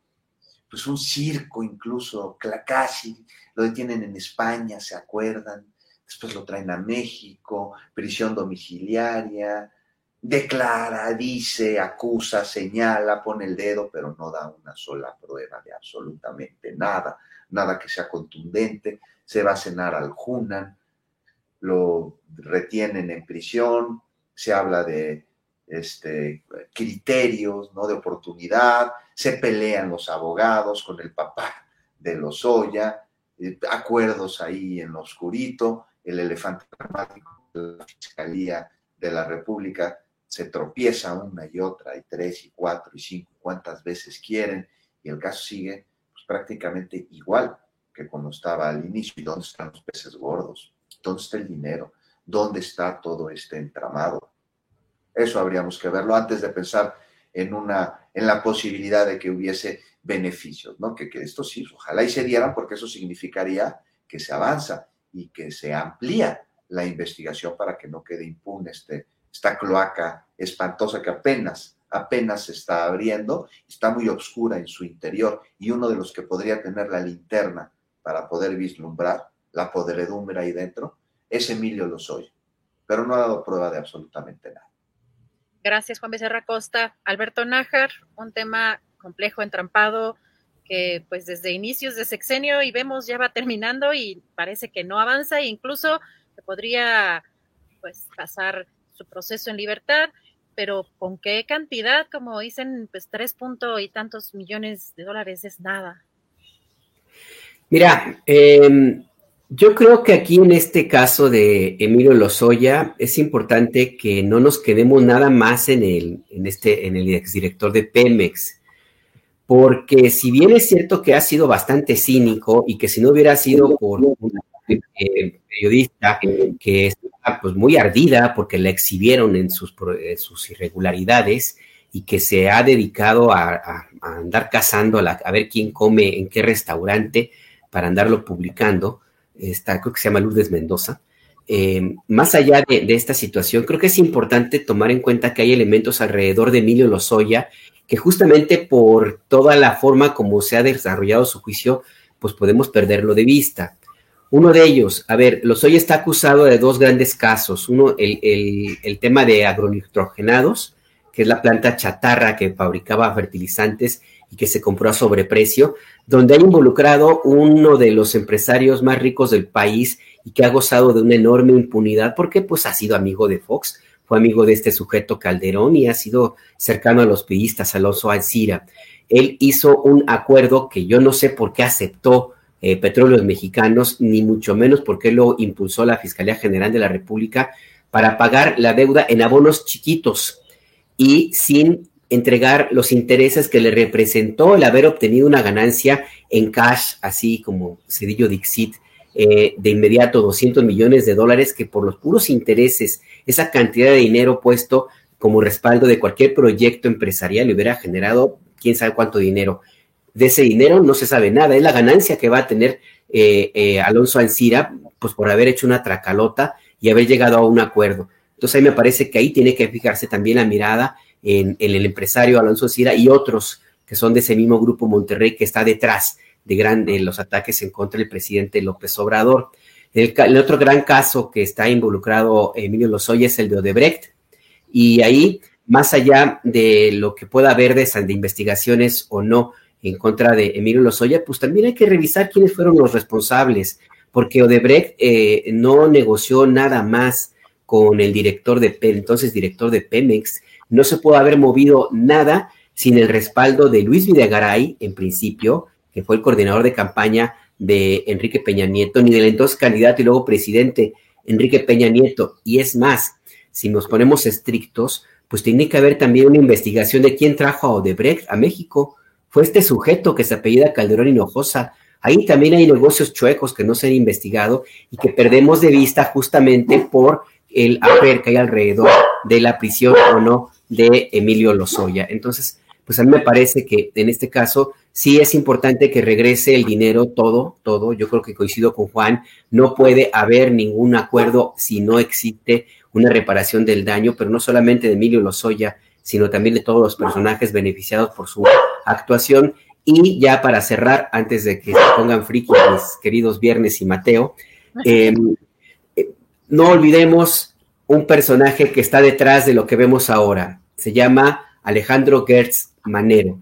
pues un circo incluso, casi, lo detienen en España, ¿se acuerdan? Después lo traen a México, prisión domiciliaria, declara, dice, acusa, señala, pone el dedo, pero no da una sola prueba de absolutamente nada, nada que sea contundente, se va a cenar al Junan, lo retienen en prisión, se habla de este, criterios, ¿no? De oportunidad, se pelean los abogados con el papá de Lozoya, eh, acuerdos ahí en lo oscurito, el elefante dramático de la Fiscalía de la República se tropieza una y otra, y tres, y cuatro, y cinco, cuantas veces quieren, y el caso sigue pues, prácticamente igual que cuando estaba al inicio. ¿Y dónde están los peces gordos? ¿Dónde está el dinero? ¿Dónde está todo este entramado? Eso habríamos que verlo antes de pensar en, una, en la posibilidad de que hubiese beneficios, ¿no? Que, que esto sí, ojalá y se dieran porque eso significaría que se avanza y que se amplía la investigación para que no quede impune este, esta cloaca espantosa que apenas, apenas se está abriendo, está muy oscura en su interior y uno de los que podría tener la linterna para poder vislumbrar la podredumbre ahí dentro, es Emilio Lozoya, pero no ha dado prueba de absolutamente nada. Gracias, Juan Becerra Costa. Alberto Nájar, un tema complejo, entrampado, que pues desde inicios de sexenio y vemos ya va terminando y parece que no avanza e incluso podría pues pasar su proceso en libertad, pero con qué cantidad, como dicen, pues tres puntos y tantos millones de dólares es nada. Mira, eh, yo creo que aquí en este caso de Emilio Lozoya es importante que no nos quedemos nada más en el, en este, en el exdirector de Pemex, porque si bien es cierto que ha sido bastante cínico y que si no hubiera sido por una eh, periodista que está pues, muy ardida porque la exhibieron en sus, sus irregularidades y que se ha dedicado a, andar cazando a, a ver quién come en qué restaurante para andarlo publicando, esta, creo que se llama Lourdes Mendoza. Eh, más allá de, esta situación, creo que es importante tomar en cuenta que hay elementos alrededor de Emilio Lozoya que justamente por toda la forma como se ha desarrollado su juicio, pues podemos perderlo de vista. Uno de ellos, a ver, Lozoya está acusado de dos grandes casos. Uno, el, el tema de agronitrogenados, que es la planta chatarra que fabricaba fertilizantes y que se compró a sobreprecio, donde ha involucrado uno de los empresarios más ricos del país y que ha gozado de una enorme impunidad porque pues ha sido amigo de Fox, fue amigo de este sujeto Calderón y ha sido cercano a los periodistas, Alonso Alcira. Él hizo un acuerdo que yo no sé por qué aceptó eh, Petróleos Mexicanos, ni mucho menos porque lo impulsó la Fiscalía General de la República para pagar la deuda en abonos chiquitos y sin entregar los intereses que le representó el haber obtenido una ganancia en cash, así como Cedillo Dixit, eh, de inmediato 200 millones de dólares, que por los puros intereses, esa cantidad de dinero puesto como respaldo de cualquier proyecto empresarial le hubiera generado quién sabe cuánto dinero. De ese dinero no se sabe nada, es la ganancia que va a tener eh, eh, Alonso Ancira, pues por haber hecho una tracalota y haber llegado a un acuerdo. Entonces ahí me parece que ahí tiene que fijarse también la mirada en, el empresario Alonso Cira y otros que son de ese mismo grupo Monterrey que está detrás de, los ataques en contra del presidente López Obrador. El, otro gran caso que está involucrado Emilio Lozoya es el de Odebrecht. Y ahí, más allá de lo que pueda haber de, de investigaciones o no en contra de Emilio Lozoya, pues también hay que revisar quiénes fueron los responsables, porque Odebrecht eh, no negoció nada más con el director de entonces director de Pemex, no se puede haber movido nada sin el respaldo de Luis Videgaray, en principio, que fue el coordinador de campaña de Enrique Peña Nieto, ni del entonces candidato y luego presidente Enrique Peña Nieto. Y es más, si nos ponemos estrictos, pues tiene que haber también una investigación de quién trajo a Odebrecht a México. Fue este sujeto que se apellida Calderón Hinojosa. Ahí también hay negocios chuecos que no se han investigado y que perdemos de vista justamente por el haber que hay alrededor de la prisión o no de Emilio Lozoya. Entonces, pues a mí me parece que en este caso sí es importante que regrese el dinero todo, todo. Yo creo que coincido con Juan, no puede haber ningún acuerdo si no existe una reparación del daño, pero no solamente de Emilio Lozoya, sino también de todos los personajes beneficiados por su actuación. Y ya para cerrar, antes de que se pongan friki mis queridos Viernes y Mateo, em, no olvidemos un personaje que está detrás de lo que vemos ahora. Se llama Alejandro Gertz Manero,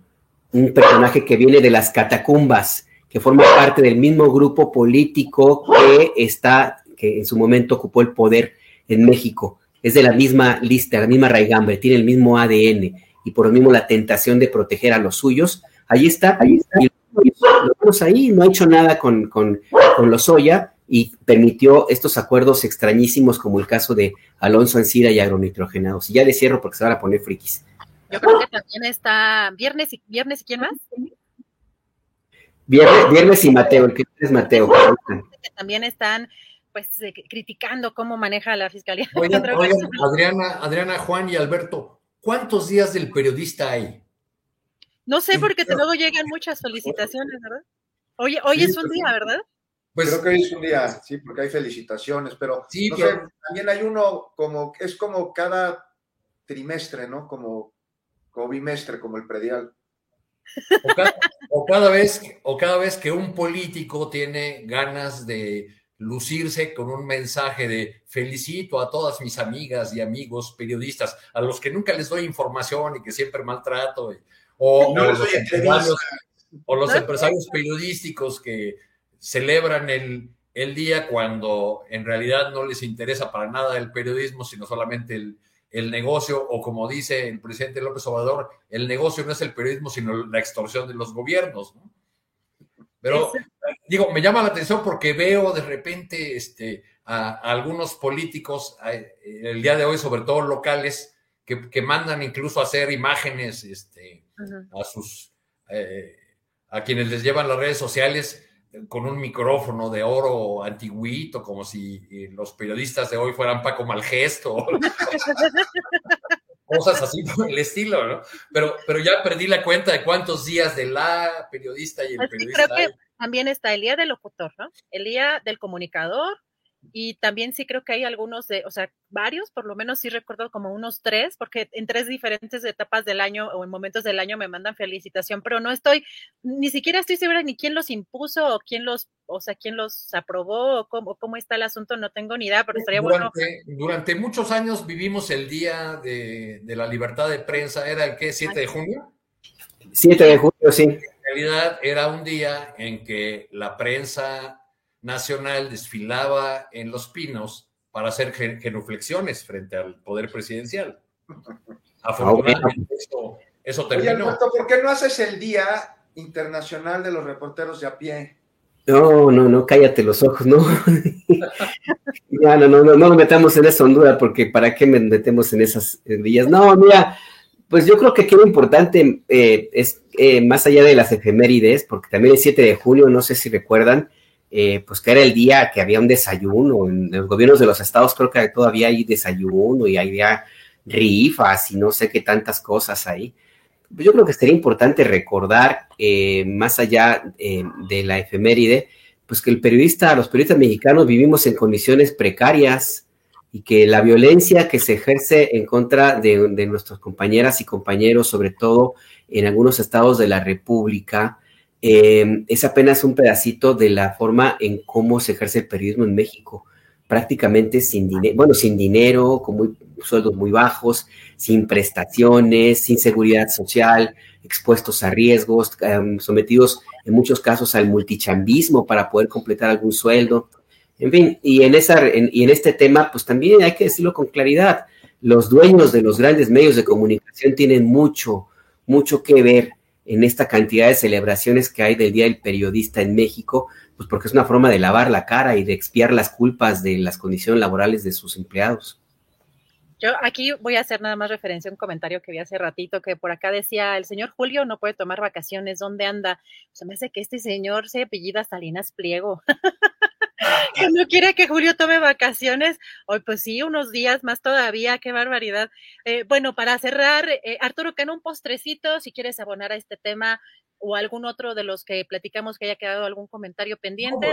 un personaje que viene de las catacumbas, que forma parte del mismo grupo político que está, que en su momento ocupó el poder en México. Es de la misma lista, la misma raigambre, tiene el mismo ADN y por lo mismo la tentación de proteger a los suyos. Ahí está, ahí está. Y lo vemos ahí, no ha hecho nada con, con, con Lozoya, y permitió estos acuerdos extrañísimos como el caso de Alonso Ancira y agronitrogenados. Y ya le cierro porque se van a poner frikis. Yo creo que también está Viernes y Viernes y quién más? Viernes, y Mateo, el que es Mateo. también están pues eh, criticando cómo maneja la fiscalía. Adriana, Adriana, Juan y Alberto, ¿cuántos días del periodista hay? No sé, porque luego llegan muchas solicitaciones, ¿verdad? Hoy, hoy es un pues, día, ¿verdad? Pues, Creo que hoy es un día, sí, porque hay felicitaciones, pero, sí, también hay uno como, es como cada trimestre, ¿no? Como, como bimestre, como el predial. O cada, vez, o cada vez que un político tiene ganas de lucirse con un mensaje de felicito a todas mis amigas y amigos periodistas, a los que nunca les doy información y que siempre maltrato, O, los, empresarios, o los empresarios periodísticos que celebran el, el día cuando en realidad no les interesa para nada el periodismo, sino solamente el, el negocio, o como dice el presidente López Obrador, el negocio no es el periodismo, sino la extorsión de los gobiernos. Pero digo, me llama la atención porque veo de repente este, a, algunos políticos el día de hoy, sobre todo locales, que, mandan incluso a hacer imágenes este, a sus eh, a quienes les llevan las redes sociales con un micrófono de oro antiguito, como si eh, los periodistas de hoy fueran Paco Malgesto. Cosas así por el estilo, ¿no? Pero, pero ya perdí la cuenta de cuántos días de la periodista y el pues periodista. creo que también está el día del locutor, ¿no? El día del comunicador, y también sí creo que hay algunos de, o sea, varios, por lo menos sí recuerdo como unos tres, porque en tres diferentes etapas del año o en momentos del año me mandan felicitación, pero no estoy, ni siquiera estoy segura ni quién los impuso o quién los, o sea, quién los aprobó o cómo, cómo está el asunto, no tengo ni idea, pero estaría bueno. Durante muchos años vivimos el Día de, de la Libertad de Prensa, ¿era el qué? ¿7 de junio? 7 de junio, sí. En realidad era un día en que la prensa nacional desfilaba en Los Pinos para hacer genuflexiones frente al poder presidencial. Afortunadamente eso, terminó. ¿por qué no haces el Día Internacional de los Reporteros de a pie? No, no, no, cállate los ojos, no. ya, no, no, no, no nos metamos en esa hondura porque ¿para qué me metemos en esas días? No, mira, pues yo creo que aquí lo importante eh, es, eh, más allá de las efemérides, porque también el 7 de julio, no sé si recuerdan, eh, pues que era el día que había un desayuno. En los gobiernos de los estados creo que todavía hay desayuno y había rifas y no sé qué tantas cosas ahí. Yo creo que sería importante recordar, eh, más allá eh, de la efeméride, pues que el periodista, los periodistas mexicanos vivimos en condiciones precarias y que la violencia que se ejerce en contra de, de nuestras compañeras y compañeros, sobre todo en algunos estados de la República, Em, es apenas un pedacito de la forma en cómo se ejerce el periodismo en México, prácticamente sin dinero, bueno, sin dinero, con sueldos muy bajos, sin prestaciones, sin seguridad social, expuestos a riesgos, em, sometidos en muchos casos al multichambismo para poder completar algún sueldo. En fin, y en, esa, y en este tema, pues también hay que decirlo con claridad, los dueños de los grandes medios de comunicación tienen mucho, mucho que ver en esta cantidad de celebraciones que hay del Día del Periodista en México, pues porque es una forma de lavar la cara y de expiar las culpas de las condiciones laborales de sus empleados. Yo aquí voy a hacer nada más referencia a un comentario que vi hace ratito, que por acá decía, el señor Julio no puede tomar vacaciones, ¿dónde anda? Se me hace que este señor se apellida Salinas Pliego. que no quiere que Julio tome vacaciones. Hoy, pues sí, unos días más todavía, qué barbaridad. Eh, bueno, para cerrar, eh, Arturo Cano, un postrecito, si quieres abonar a este tema o algún otro de los que platicamos que haya quedado algún comentario pendiente.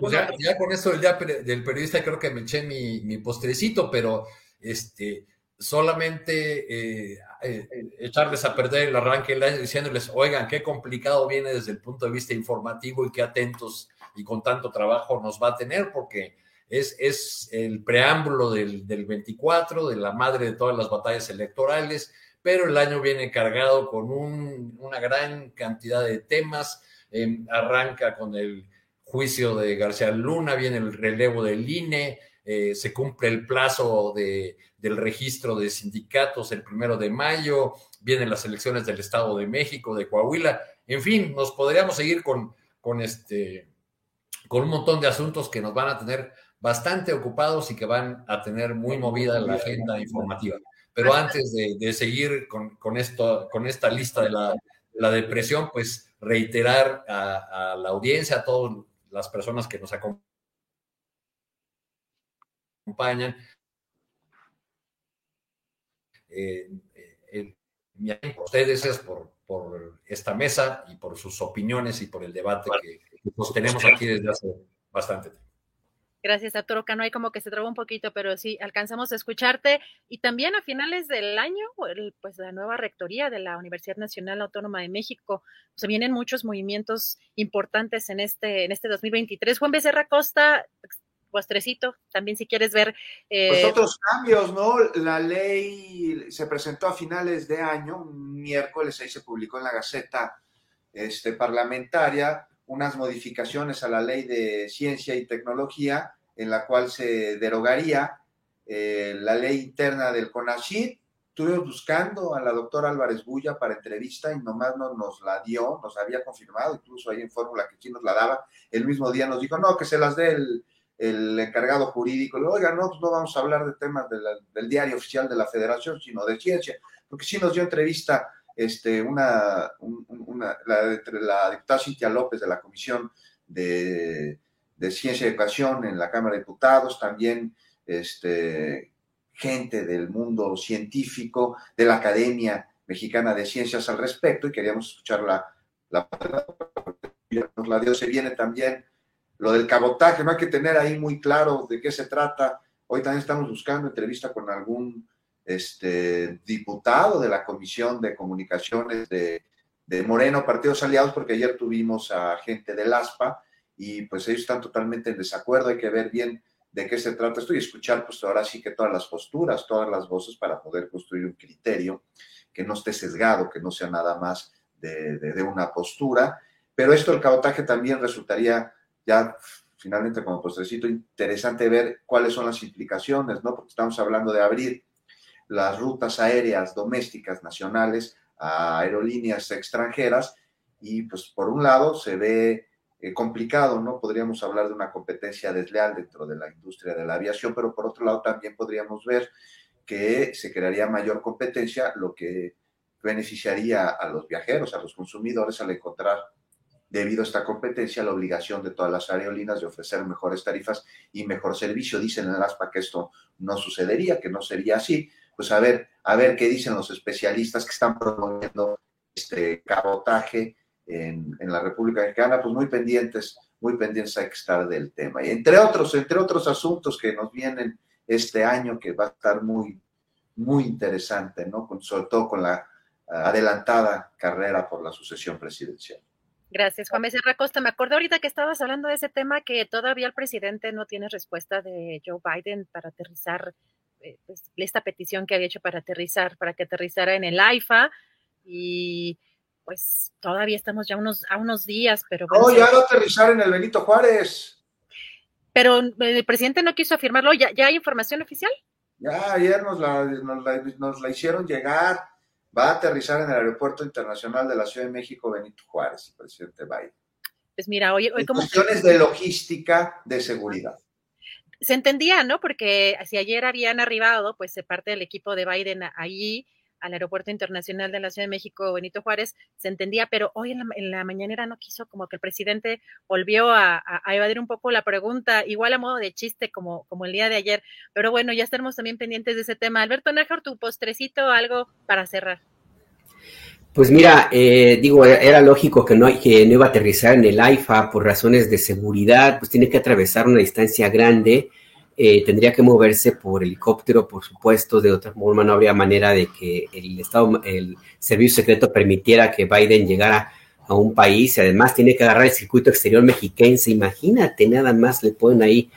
Pues ya, con eso del, del periodista creo que me eché mi, mi postrecito, pero este solamente eh, echarles a perder el arranque diciéndoles, oigan, qué complicado viene desde el punto de vista informativo y qué atentos y con tanto trabajo nos va a tener, porque es, es el preámbulo del, del 24, de la madre de todas las batallas electorales, pero el año viene cargado con una gran cantidad de temas. Em, arranca con el juicio de García Luna, viene el relevo del INE, eh, se cumple el plazo de, del registro de sindicatos el primero de mayo, vienen las elecciones del Estado de México, de Coahuila, en fin, nos podríamos seguir con, con este, con un montón de asuntos que nos van a tener bastante ocupados y que van a tener muy movida la agenda informativa. Pero antes de, seguir con, esto, con esta lista de la, depresión, pues reiterar a, la audiencia, a todas las personas que nos acompañan, eh, eh, ustedes por, por esta mesa y por sus opiniones y por el debate que, nos tenemos aquí desde hace bastante tiempo. Gracias, Arturo Cano. Hay como que se traba un poquito, pero sí, alcanzamos a escucharte. Y también a finales del año, pues la nueva rectoría de la Universidad Nacional Autónoma de México. Se vienen muchos movimientos importantes en este, en este 2023. Juan Becerra Costa, postrecito, también si quieres ver. Eh... Pues otros cambios, ¿no? La ley se presentó a finales de año, un miércoles, ahí se publicó en la Gaceta este, Parlamentaria, unas modificaciones a la ley de ciencia y tecnología, en la cual se derogaría eh, la ley interna del CONACYT. Estuvimos buscando a la doctora Álvarez Bulla para entrevista y nomás no nos la dio, nos había confirmado, incluso ahí en fórmula que sí nos la daba. El mismo día nos dijo, no, que se las dé el, el encargado jurídico. Le oiga, no, pues no vamos a hablar de temas del diario oficial de la federación, sino de ciencia, porque sí nos dio entrevista este, una, una la, la, diputada Cintia López de la Comisión de, de, Ciencia y Educación en la Cámara de Diputados, también este, gente del mundo científico, de la Academia Mexicana de Ciencias al respecto, y queríamos escuchar la, la, la dio, se viene también lo del cabotaje, no hay que tener ahí muy claro de qué se trata. Hoy también estamos buscando entrevista con algún este, diputado de la Comisión de Comunicaciones de, Moreno, Partidos Aliados, porque ayer tuvimos a gente del ASPA y pues ellos están totalmente en desacuerdo, hay que ver bien de qué se trata esto y escuchar pues ahora sí que todas las posturas, todas las voces para poder construir un criterio que no esté sesgado, que no sea nada más de, de una postura. Pero esto, el cabotaje también resultaría ya finalmente como postrecito interesante ver cuáles son las implicaciones, ¿no? Porque estamos hablando de abrir las rutas aéreas domésticas nacionales a aerolíneas extranjeras y pues por un lado se ve eh, complicado, ¿no? Podríamos hablar de una competencia desleal dentro de la industria de la aviación, pero por otro lado también podríamos ver que se crearía mayor competencia, lo que beneficiaría a los viajeros, a los consumidores al encontrar debido a esta competencia la obligación de todas las aerolíneas de ofrecer mejores tarifas y mejor servicio. Dicen en el ASPA que esto no sucedería, que no sería así, pues a ver, a ver qué dicen los especialistas que están promoviendo este cabotaje en, la República Mexicana, pues muy pendientes, muy pendientes hay que estar del tema. Y entre otros, entre otros asuntos que nos vienen este año, que va a estar muy, muy interesante, ¿no? sobre todo con la adelantada carrera por la sucesión presidencial. Gracias, Juan Becerra Costa. Me acuerdo ahorita que estabas hablando de ese tema que todavía el presidente no tiene respuesta de Joe Biden para aterrizar eh, pues, esta petición que había hecho para aterrizar, para que aterrizara en el AIFA y pues todavía estamos ya unos, a unos días, pero... No, ya va a aterrizar en el Benito Juárez. Pero el presidente no quiso afirmarlo, ¿ya, ya hay información oficial? Ya, ayer nos la, nos la, hicieron llegar, va a aterrizar en el Aeropuerto Internacional de la Ciudad de México Benito Juárez, el presidente Biden. Pues mira, hoy, hoy como... Cuestiones de logística, de seguridad se entendía, ¿no? Porque si ayer habían arribado, pues parte del equipo de Biden allí al Aeropuerto Internacional de la Ciudad de México, Benito Juárez, se entendía, pero hoy en la, en la mañanera no quiso, como que el presidente volvió a, evadir un poco la pregunta, igual a modo de chiste como, el día de ayer, pero bueno, ya estaremos también pendientes de ese tema. Alberto Nájar, tu postrecito, algo para cerrar. Pues mira, eh, digo, era lógico que no, que no iba a aterrizar en el AIFA por razones de seguridad, pues tiene que atravesar una distancia grande, eh, tendría que moverse por helicóptero, por supuesto, de otra forma no habría manera de que el Estado, el servicio secreto permitiera que Biden llegara a un país, además tiene que agarrar el circuito exterior mexiquense, imagínate, nada más le pueden ahí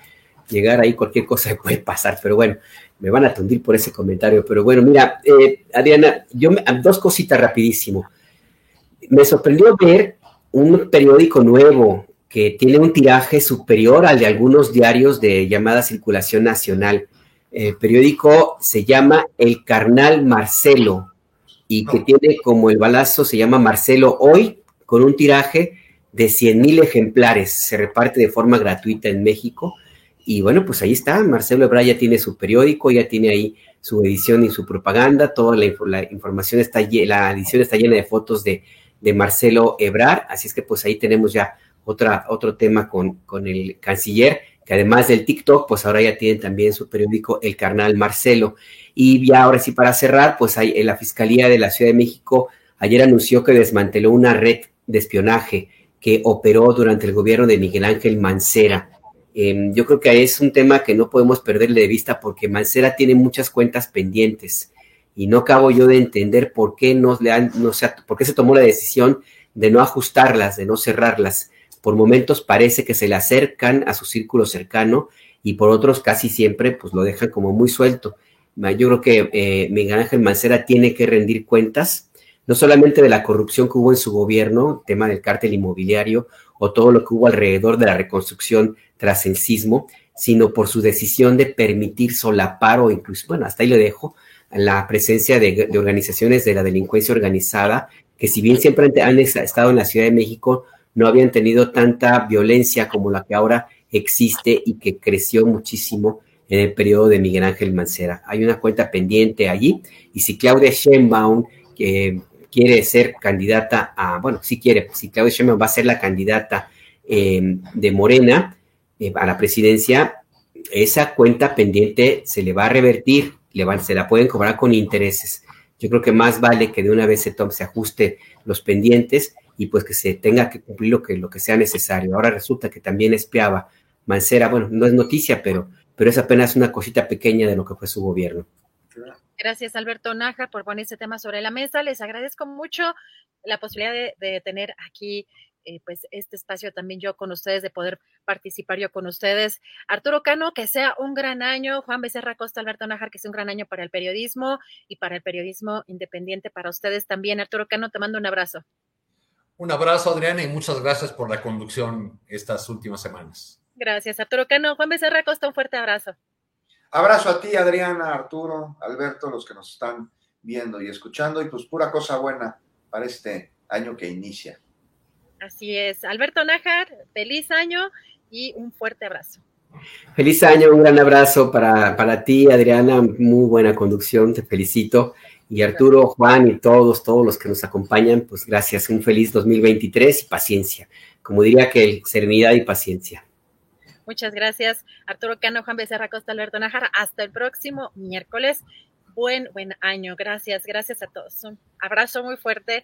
llegar ahí, cualquier cosa puede pasar, pero bueno, me van a tundir por ese comentario, pero bueno, mira, eh, Adriana, yo dos cositas rapidísimo. Me sorprendió ver un periódico nuevo que tiene un tiraje superior al de algunos diarios de llamada circulación nacional. El periódico se llama El Carnal Marcelo y que tiene como el balazo, se llama Marcelo Hoy, con un tiraje de 100 mil ejemplares. Se reparte de forma gratuita en México. Y bueno, pues ahí está, Marcelo Ebrard ya tiene su periódico, ya tiene ahí su edición y su propaganda, toda la, información está, la edición está llena de fotos de, Marcelo Ebrard, así es que pues ahí tenemos ya otra, otro tema con, con el canciller, que además del TikTok, pues ahora ya tienen también su periódico El Carnal Marcelo. Y ya ahora sí, para cerrar, pues hay, la Fiscalía de la Ciudad de México ayer anunció que desmanteló una red de espionaje que operó durante el gobierno de Miguel Ángel Mancera. Em, yo creo que es un tema que no podemos perderle de vista porque Mancera tiene muchas cuentas pendientes y no acabo yo de entender por qué no le han, no sé, por qué se tomó la decisión de no ajustarlas, de no cerrarlas. Por momentos parece que se le acercan a su círculo cercano y por otros casi siempre pues lo dejan como muy suelto. Yo creo que eh, Miguel Ángel Mancera tiene que rendir cuentas, no solamente de la corrupción que hubo en su gobierno, tema del cártel inmobiliario o todo lo que hubo alrededor de la reconstrucción tras el sismo, sino por su decisión de permitir solapar o incluso, bueno, hasta ahí le dejo, la presencia de, organizaciones de la delincuencia organizada, que si bien siempre han estado en la Ciudad de México, no habían tenido tanta violencia como la que ahora existe y que creció muchísimo en el periodo de Miguel Ángel Mancera. Hay una cuenta pendiente allí y si Claudia Sheinbaum que quiere ser candidata a, bueno, si quiere, si Claudia Sheinbaum va a ser la candidata eh, de Morena eh, a la presidencia, esa cuenta pendiente se le va a revertir, le se la pueden cobrar con intereses. Yo creo que más vale que de una vez se, se ajuste los pendientes y pues que se tenga que cumplir lo que, lo que sea necesario. Ahora resulta que también espiaba Mancera, bueno, no es noticia, pero, pero es apenas una cosita pequeña de lo que fue su gobierno. Gracias, Alberto Nájar, por poner este tema sobre la mesa. Les agradezco mucho la posibilidad de, tener aquí eh, pues este espacio también yo con ustedes, de poder participar yo con ustedes. Arturo Cano, que sea un gran año. Juan Becerra Costa, Alberto Nájar, que sea un gran año para el periodismo y para el periodismo independiente para ustedes también. Arturo Cano, te mando un abrazo. Un abrazo, Adriana, y muchas gracias por la conducción estas últimas semanas. Gracias, Arturo Cano. Juan Becerra Costa, un fuerte abrazo. Abrazo a ti, Adriana, Arturo, Alberto, los que nos están viendo y escuchando, y pues pura cosa buena para este año que inicia. Así es. Alberto Nájar, feliz año y un fuerte abrazo. Feliz año, un gran abrazo para, para ti, Adriana, muy buena conducción, te felicito. Y Arturo, Juan y todos, todos los que nos acompañan, pues gracias, un feliz 2023 y paciencia. Como diría que serenidad y paciencia. Muchas gracias, Arturo Cano, Juan Becerra Costa, Alberto Nájara. Hasta el próximo miércoles. Buen, buen año. Gracias, gracias a todos. Un abrazo muy fuerte